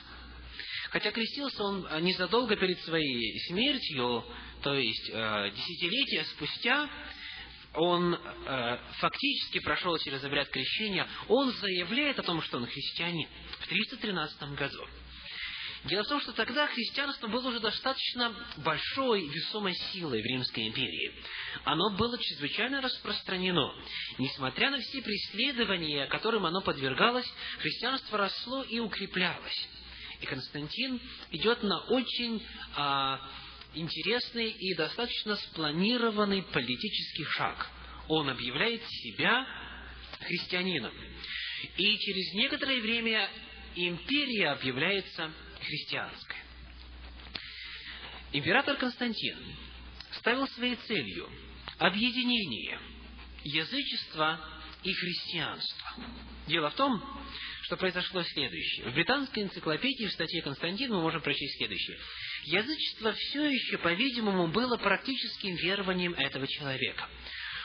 Хотя крестился он незадолго перед своей смертью, то есть э, десятилетия спустя, он э, фактически прошел через обряд крещения, он заявляет о том, что он христианин в 313 году. Дело в том, что тогда христианство было уже достаточно большой, весомой силой в Римской империи. Оно было чрезвычайно распространено. Несмотря на все преследования, которым оно подвергалось, христианство росло и укреплялось. И Константин идет на очень а, интересный и достаточно спланированный политический шаг. Он объявляет себя христианином. И через некоторое время империя объявляется христианской. Император Константин ставил своей целью объединение язычества и христианства. Дело в том, что произошло следующее. В британской энциклопедии в статье Константин мы можем прочесть следующее. Язычество все еще, по-видимому, было практическим верованием этого человека.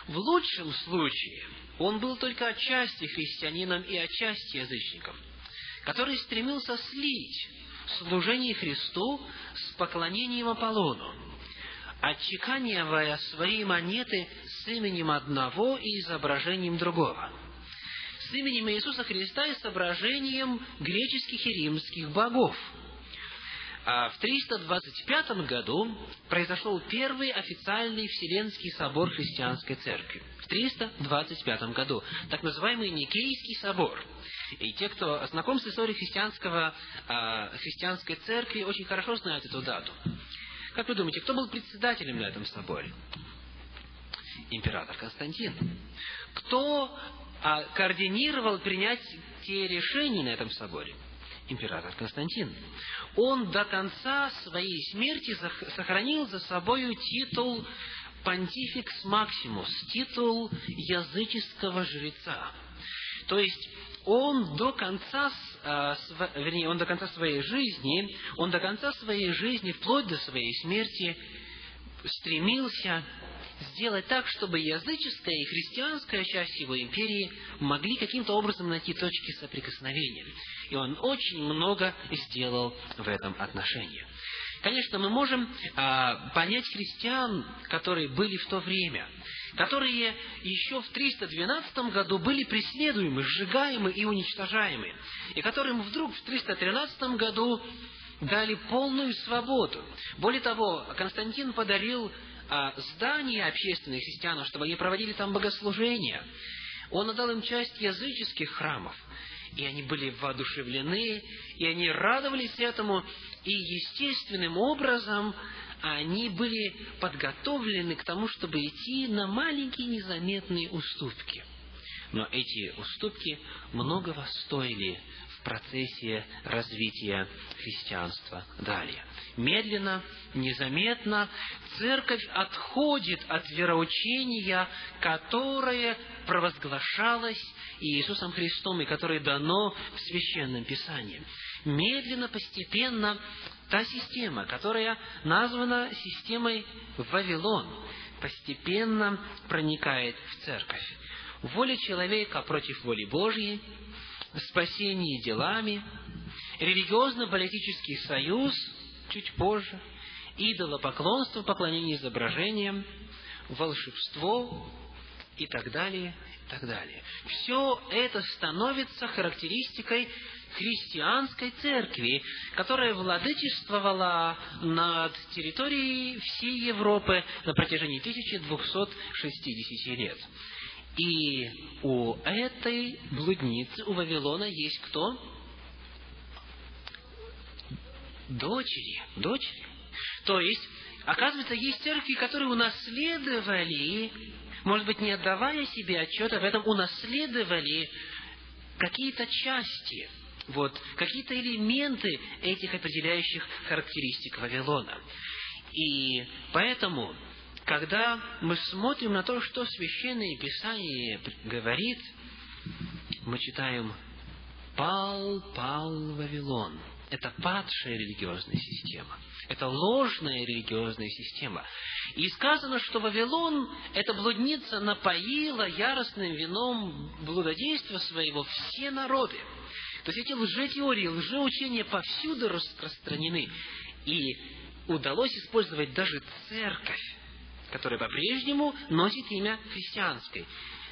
В лучшем случае он был только отчасти христианином и отчасти язычником, который стремился слить служение Христу с поклонением Аполлону, отчеканивая свои монеты с именем одного и изображением другого. С именем Иисуса Христа и с изображением греческих и римских богов. А в 325 году произошел первый официальный Вселенский собор христианской церкви. В 325 году. Так называемый Никейский собор – и те, кто знаком с историей христианского, э, христианской церкви, очень хорошо знают эту дату. Как вы думаете, кто был председателем на этом соборе? Император Константин. Кто э, координировал принятие решений на этом соборе? Император Константин. Он до конца своей смерти сохранил за собою титул понтификс максимус, титул языческого жреца. То есть он до конца, э, вернее, он до конца своей жизни, он до конца своей жизни, вплоть до своей смерти, стремился сделать так, чтобы языческая и христианская часть его империи могли каким-то образом найти точки соприкосновения. И он очень много сделал в этом отношении. Конечно, мы можем а, понять христиан, которые были в то время которые еще в 312 году были преследуемы, сжигаемы и уничтожаемы, и которым вдруг в 313 году дали полную свободу. Более того, Константин подарил здания общественные христианам, чтобы они проводили там богослужения. Он отдал им часть языческих храмов. И они были воодушевлены, и они радовались этому, и естественным образом они были подготовлены к тому, чтобы идти на маленькие незаметные уступки. Но эти уступки многого стоили процессе развития христианства далее. Медленно, незаметно церковь отходит от вероучения, которое провозглашалось Иисусом Христом и которое дано в Священном Писании. Медленно, постепенно та система, которая названа системой Вавилон, постепенно проникает в церковь. Воля человека против воли Божьей, спасение делами, религиозно-политический союз чуть позже, идолопоклонство, поклонение изображениям, волшебство и так далее, и так далее. Все это становится характеристикой христианской церкви, которая владычествовала над территорией всей Европы на протяжении 1260 лет. И у этой блудницы, у Вавилона есть кто? Дочери. Дочери. То есть, оказывается, есть церкви, которые унаследовали, может быть, не отдавая себе отчета в этом, унаследовали какие-то части вот, какие-то элементы этих определяющих характеристик Вавилона. И поэтому когда мы смотрим на то, что Священное Писание говорит, мы читаем «Пал, пал Вавилон». Это падшая религиозная система. Это ложная религиозная система. И сказано, что Вавилон, эта блудница, напоила яростным вином блудодейства своего все народы. То есть эти лжетеории, лжеучения повсюду распространены. И удалось использовать даже церковь, которая по-прежнему носит имя христианской,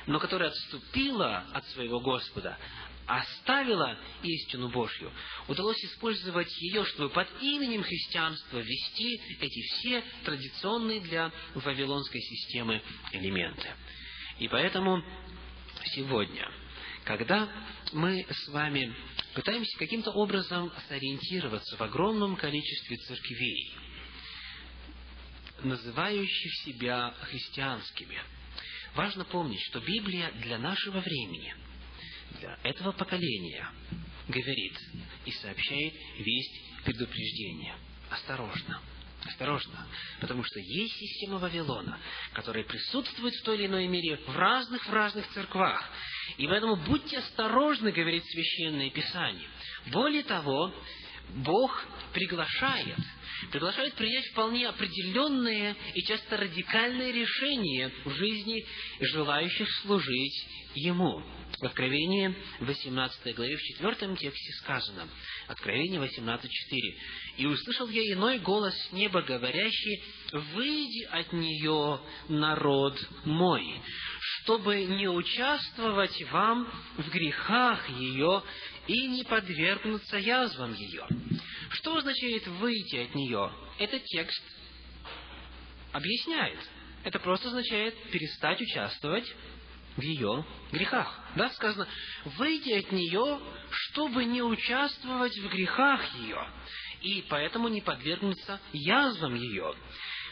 но которая отступила от своего Господа, оставила истину Божью, удалось использовать ее, чтобы под именем христианства ввести эти все традиционные для вавилонской системы элементы. И поэтому сегодня, когда мы с вами пытаемся каким-то образом сориентироваться в огромном количестве церквей, называющих себя христианскими, важно помнить, что Библия для нашего времени – для этого поколения говорит и сообщает весть предупреждения. Осторожно. Осторожно, потому что есть система Вавилона, которая присутствует в той или иной мере в разных, в разных церквах. И поэтому будьте осторожны, говорит Священное Писание. Более того, Бог приглашает, приглашает принять вполне определенные и часто радикальные решения в жизни желающих служить Ему. В Откровении 18 главе, в 4 тексте сказано, Откровение 18.4. «И услышал я иной голос с неба, говорящий, «Выйди от нее, народ мой, чтобы не участвовать вам в грехах ее и не подвергнуться язвам ее». Что означает «выйти от нее»? Этот текст объясняет. Это просто означает перестать участвовать в ее грехах. Да, сказано, выйди от нее, чтобы не участвовать в грехах ее, и поэтому не подвергнуться язвам ее.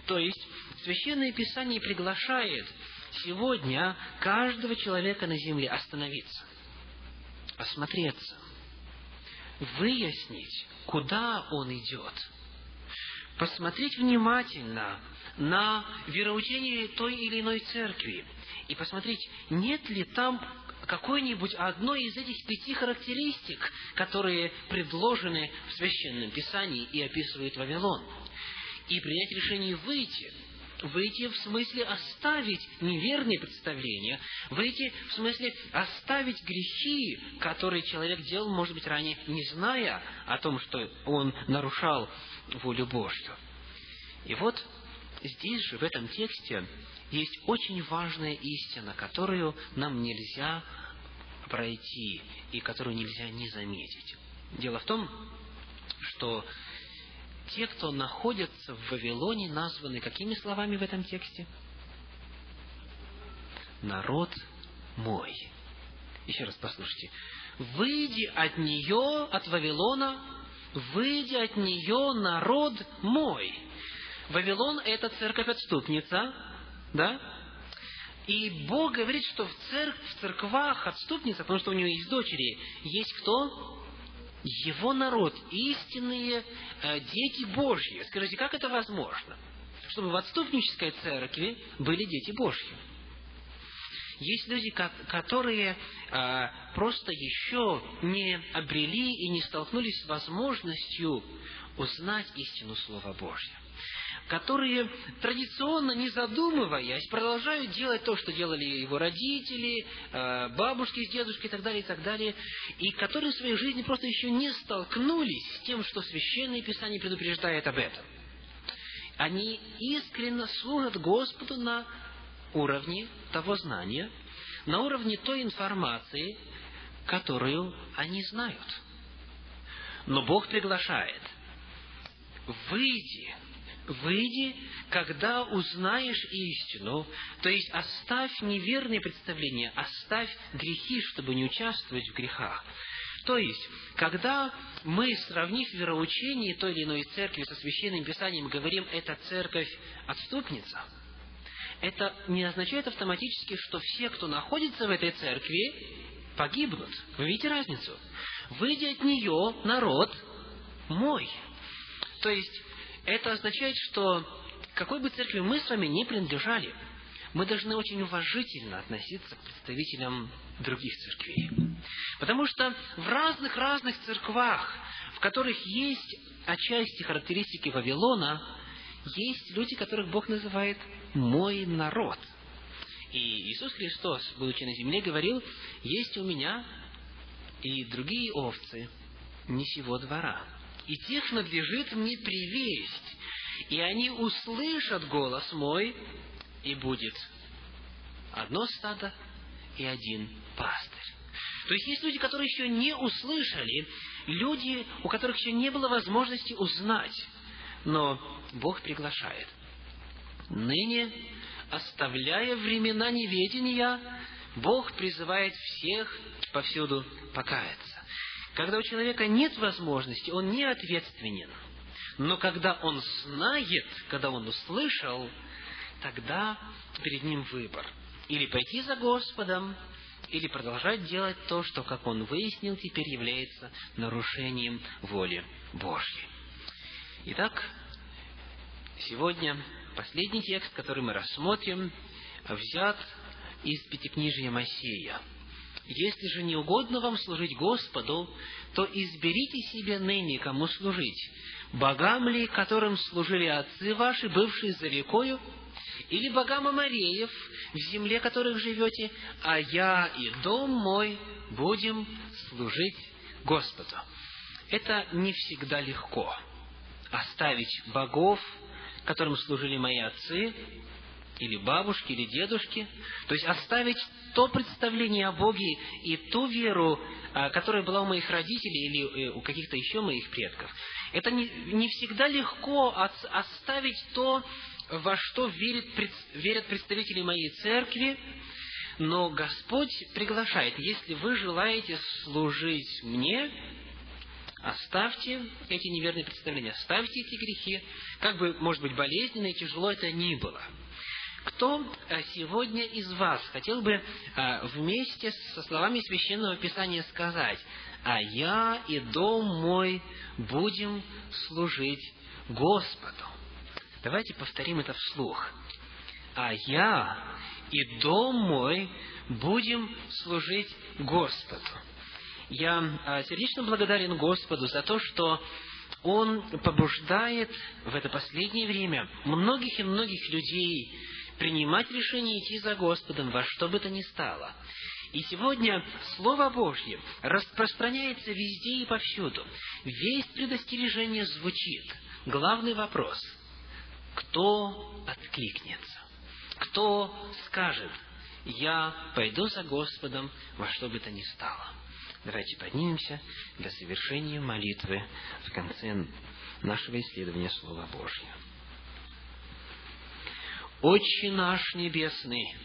То есть, Священное Писание приглашает сегодня каждого человека на земле остановиться, осмотреться, выяснить, куда он идет, посмотреть внимательно на вероучение той или иной церкви, и посмотреть, нет ли там какой-нибудь одной из этих пяти характеристик, которые предложены в Священном Писании и описывают Вавилон. И принять решение выйти. Выйти в смысле оставить неверные представления, выйти в смысле оставить грехи, которые человек делал, может быть, ранее, не зная о том, что он нарушал волю Божью. И вот здесь же, в этом тексте, есть очень важная истина, которую нам нельзя пройти и которую нельзя не заметить. Дело в том, что те, кто находятся в Вавилоне, названы какими словами в этом тексте? Народ мой. Еще раз послушайте. Выйди от нее, от Вавилона, выйди от нее, народ мой. Вавилон – это церковь-отступница, да? И Бог говорит, что в, церк, в церквах отступница, потому что у него есть дочери, есть кто? Его народ, истинные э, дети Божьи. Скажите, как это возможно? Чтобы в отступнической церкви были дети Божьи. Есть люди, которые э, просто еще не обрели и не столкнулись с возможностью узнать истину Слова Божьего которые традиционно, не задумываясь, продолжают делать то, что делали его родители, э, бабушки с дедушкой и так далее, и так далее, и которые в своей жизни просто еще не столкнулись с тем, что Священное Писание предупреждает об этом. Они искренне служат Господу на уровне того знания, на уровне той информации, которую они знают. Но Бог приглашает, выйди Выйди, когда узнаешь истину, то есть оставь неверные представления, оставь грехи, чтобы не участвовать в грехах. То есть, когда мы, сравнив вероучение той или иной церкви со священным писанием, говорим, это церковь отступница, это не означает автоматически, что все, кто находится в этой церкви, погибнут. Вы видите разницу? Выйди от нее, народ мой. То есть, это означает, что какой бы церкви мы с вами не принадлежали, мы должны очень уважительно относиться к представителям других церквей. Потому что в разных-разных церквах, в которых есть отчасти характеристики Вавилона, есть люди, которых Бог называет «мой народ». И Иисус Христос, будучи на земле, говорил, есть у меня и другие овцы не сего двора. И тех надлежит мне привесть, и они услышат голос мой, и будет одно стадо и один пастырь. То есть есть люди, которые еще не услышали, люди, у которых еще не было возможности узнать, но Бог приглашает. Ныне, оставляя времена неведения, Бог призывает всех повсюду покаяться. Когда у человека нет возможности, он не ответственен. Но когда он знает, когда он услышал, тогда перед ним выбор. Или пойти за Господом, или продолжать делать то, что, как он выяснил, теперь является нарушением воли Божьей. Итак, сегодня последний текст, который мы рассмотрим, взят из Пятикнижия Моисея – если же не угодно вам служить Господу, то изберите себе ныне, кому служить. Богам ли, которым служили отцы ваши, бывшие за рекою, или богам Амареев, в земле которых живете, а я и дом мой будем служить Господу. Это не всегда легко. Оставить богов, которым служили мои отцы, или бабушки, или дедушки. То есть оставить то представление о Боге и ту веру, а, которая была у моих родителей или э, у каких-то еще моих предков. Это не, не всегда легко оставить то, во что верит, верят представители моей церкви, но Господь приглашает, если вы желаете служить мне, оставьте эти неверные представления, оставьте эти грехи, как бы, может быть, болезненно и тяжело это ни было – кто э, сегодня из вас хотел бы э, вместе со словами Священного Писания сказать, «А я и дом мой будем служить Господу». Давайте повторим это вслух. «А я и дом мой будем служить Господу». Я э, сердечно благодарен Господу за то, что Он побуждает в это последнее время многих и многих людей принимать решение идти за Господом во что бы то ни стало. И сегодня Слово Божье распространяется везде и повсюду. Весь предостережение звучит. Главный вопрос – кто откликнется? Кто скажет, я пойду за Господом во что бы то ни стало? Давайте поднимемся для совершения молитвы в конце нашего исследования Слова Божьего. Отче наш Небесный,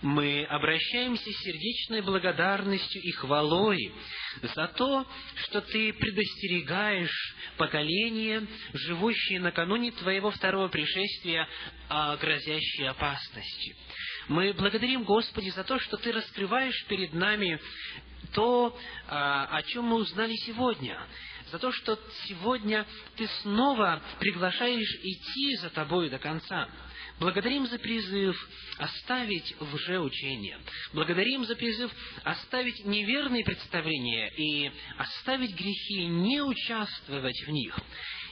мы обращаемся с сердечной благодарностью и хвалой за то, что Ты предостерегаешь поколение, живущее накануне Твоего второго пришествия о грозящей опасности. Мы благодарим, Господи, за то, что Ты раскрываешь перед нами то, а, о чем мы узнали сегодня, за то, что сегодня Ты снова приглашаешь идти за Тобой до конца. Благодарим за призыв оставить лжеучение. Благодарим за призыв оставить неверные представления и оставить грехи, не участвовать в них.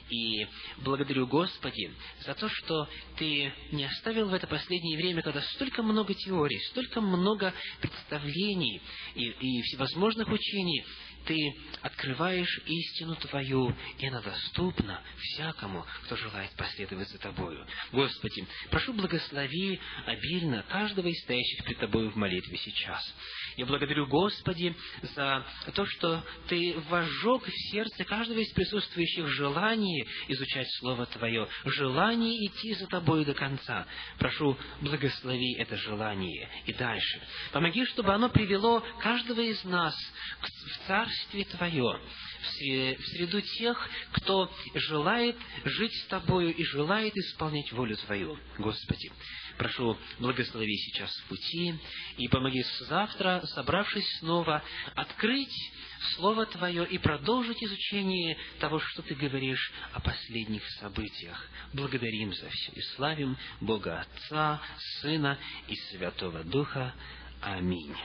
И благодарю, Господи, за то, что Ты не оставил в это последнее время, когда столько много теорий, столько много представлений и, и всевозможных учений, ты открываешь истину Твою, и она доступна всякому, кто желает последовать за Тобою. Господи, прошу благослови обильно каждого из стоящих пред Тобою в молитве сейчас. Я благодарю, Господи, за то, что Ты вожег в сердце каждого из присутствующих желание изучать Слово Твое, желание идти за Тобою до конца. Прошу, благослови это желание и дальше. Помоги, чтобы оно привело каждого из нас в Царствие Твое, в среду тех, кто желает жить с Тобою и желает исполнять волю Твою, Господи. Прошу, благослови сейчас в пути и помоги завтра, собравшись снова, открыть Слово Твое и продолжить изучение того, что Ты говоришь о последних событиях. Благодарим за все и славим Бога Отца, Сына и Святого Духа. Аминь.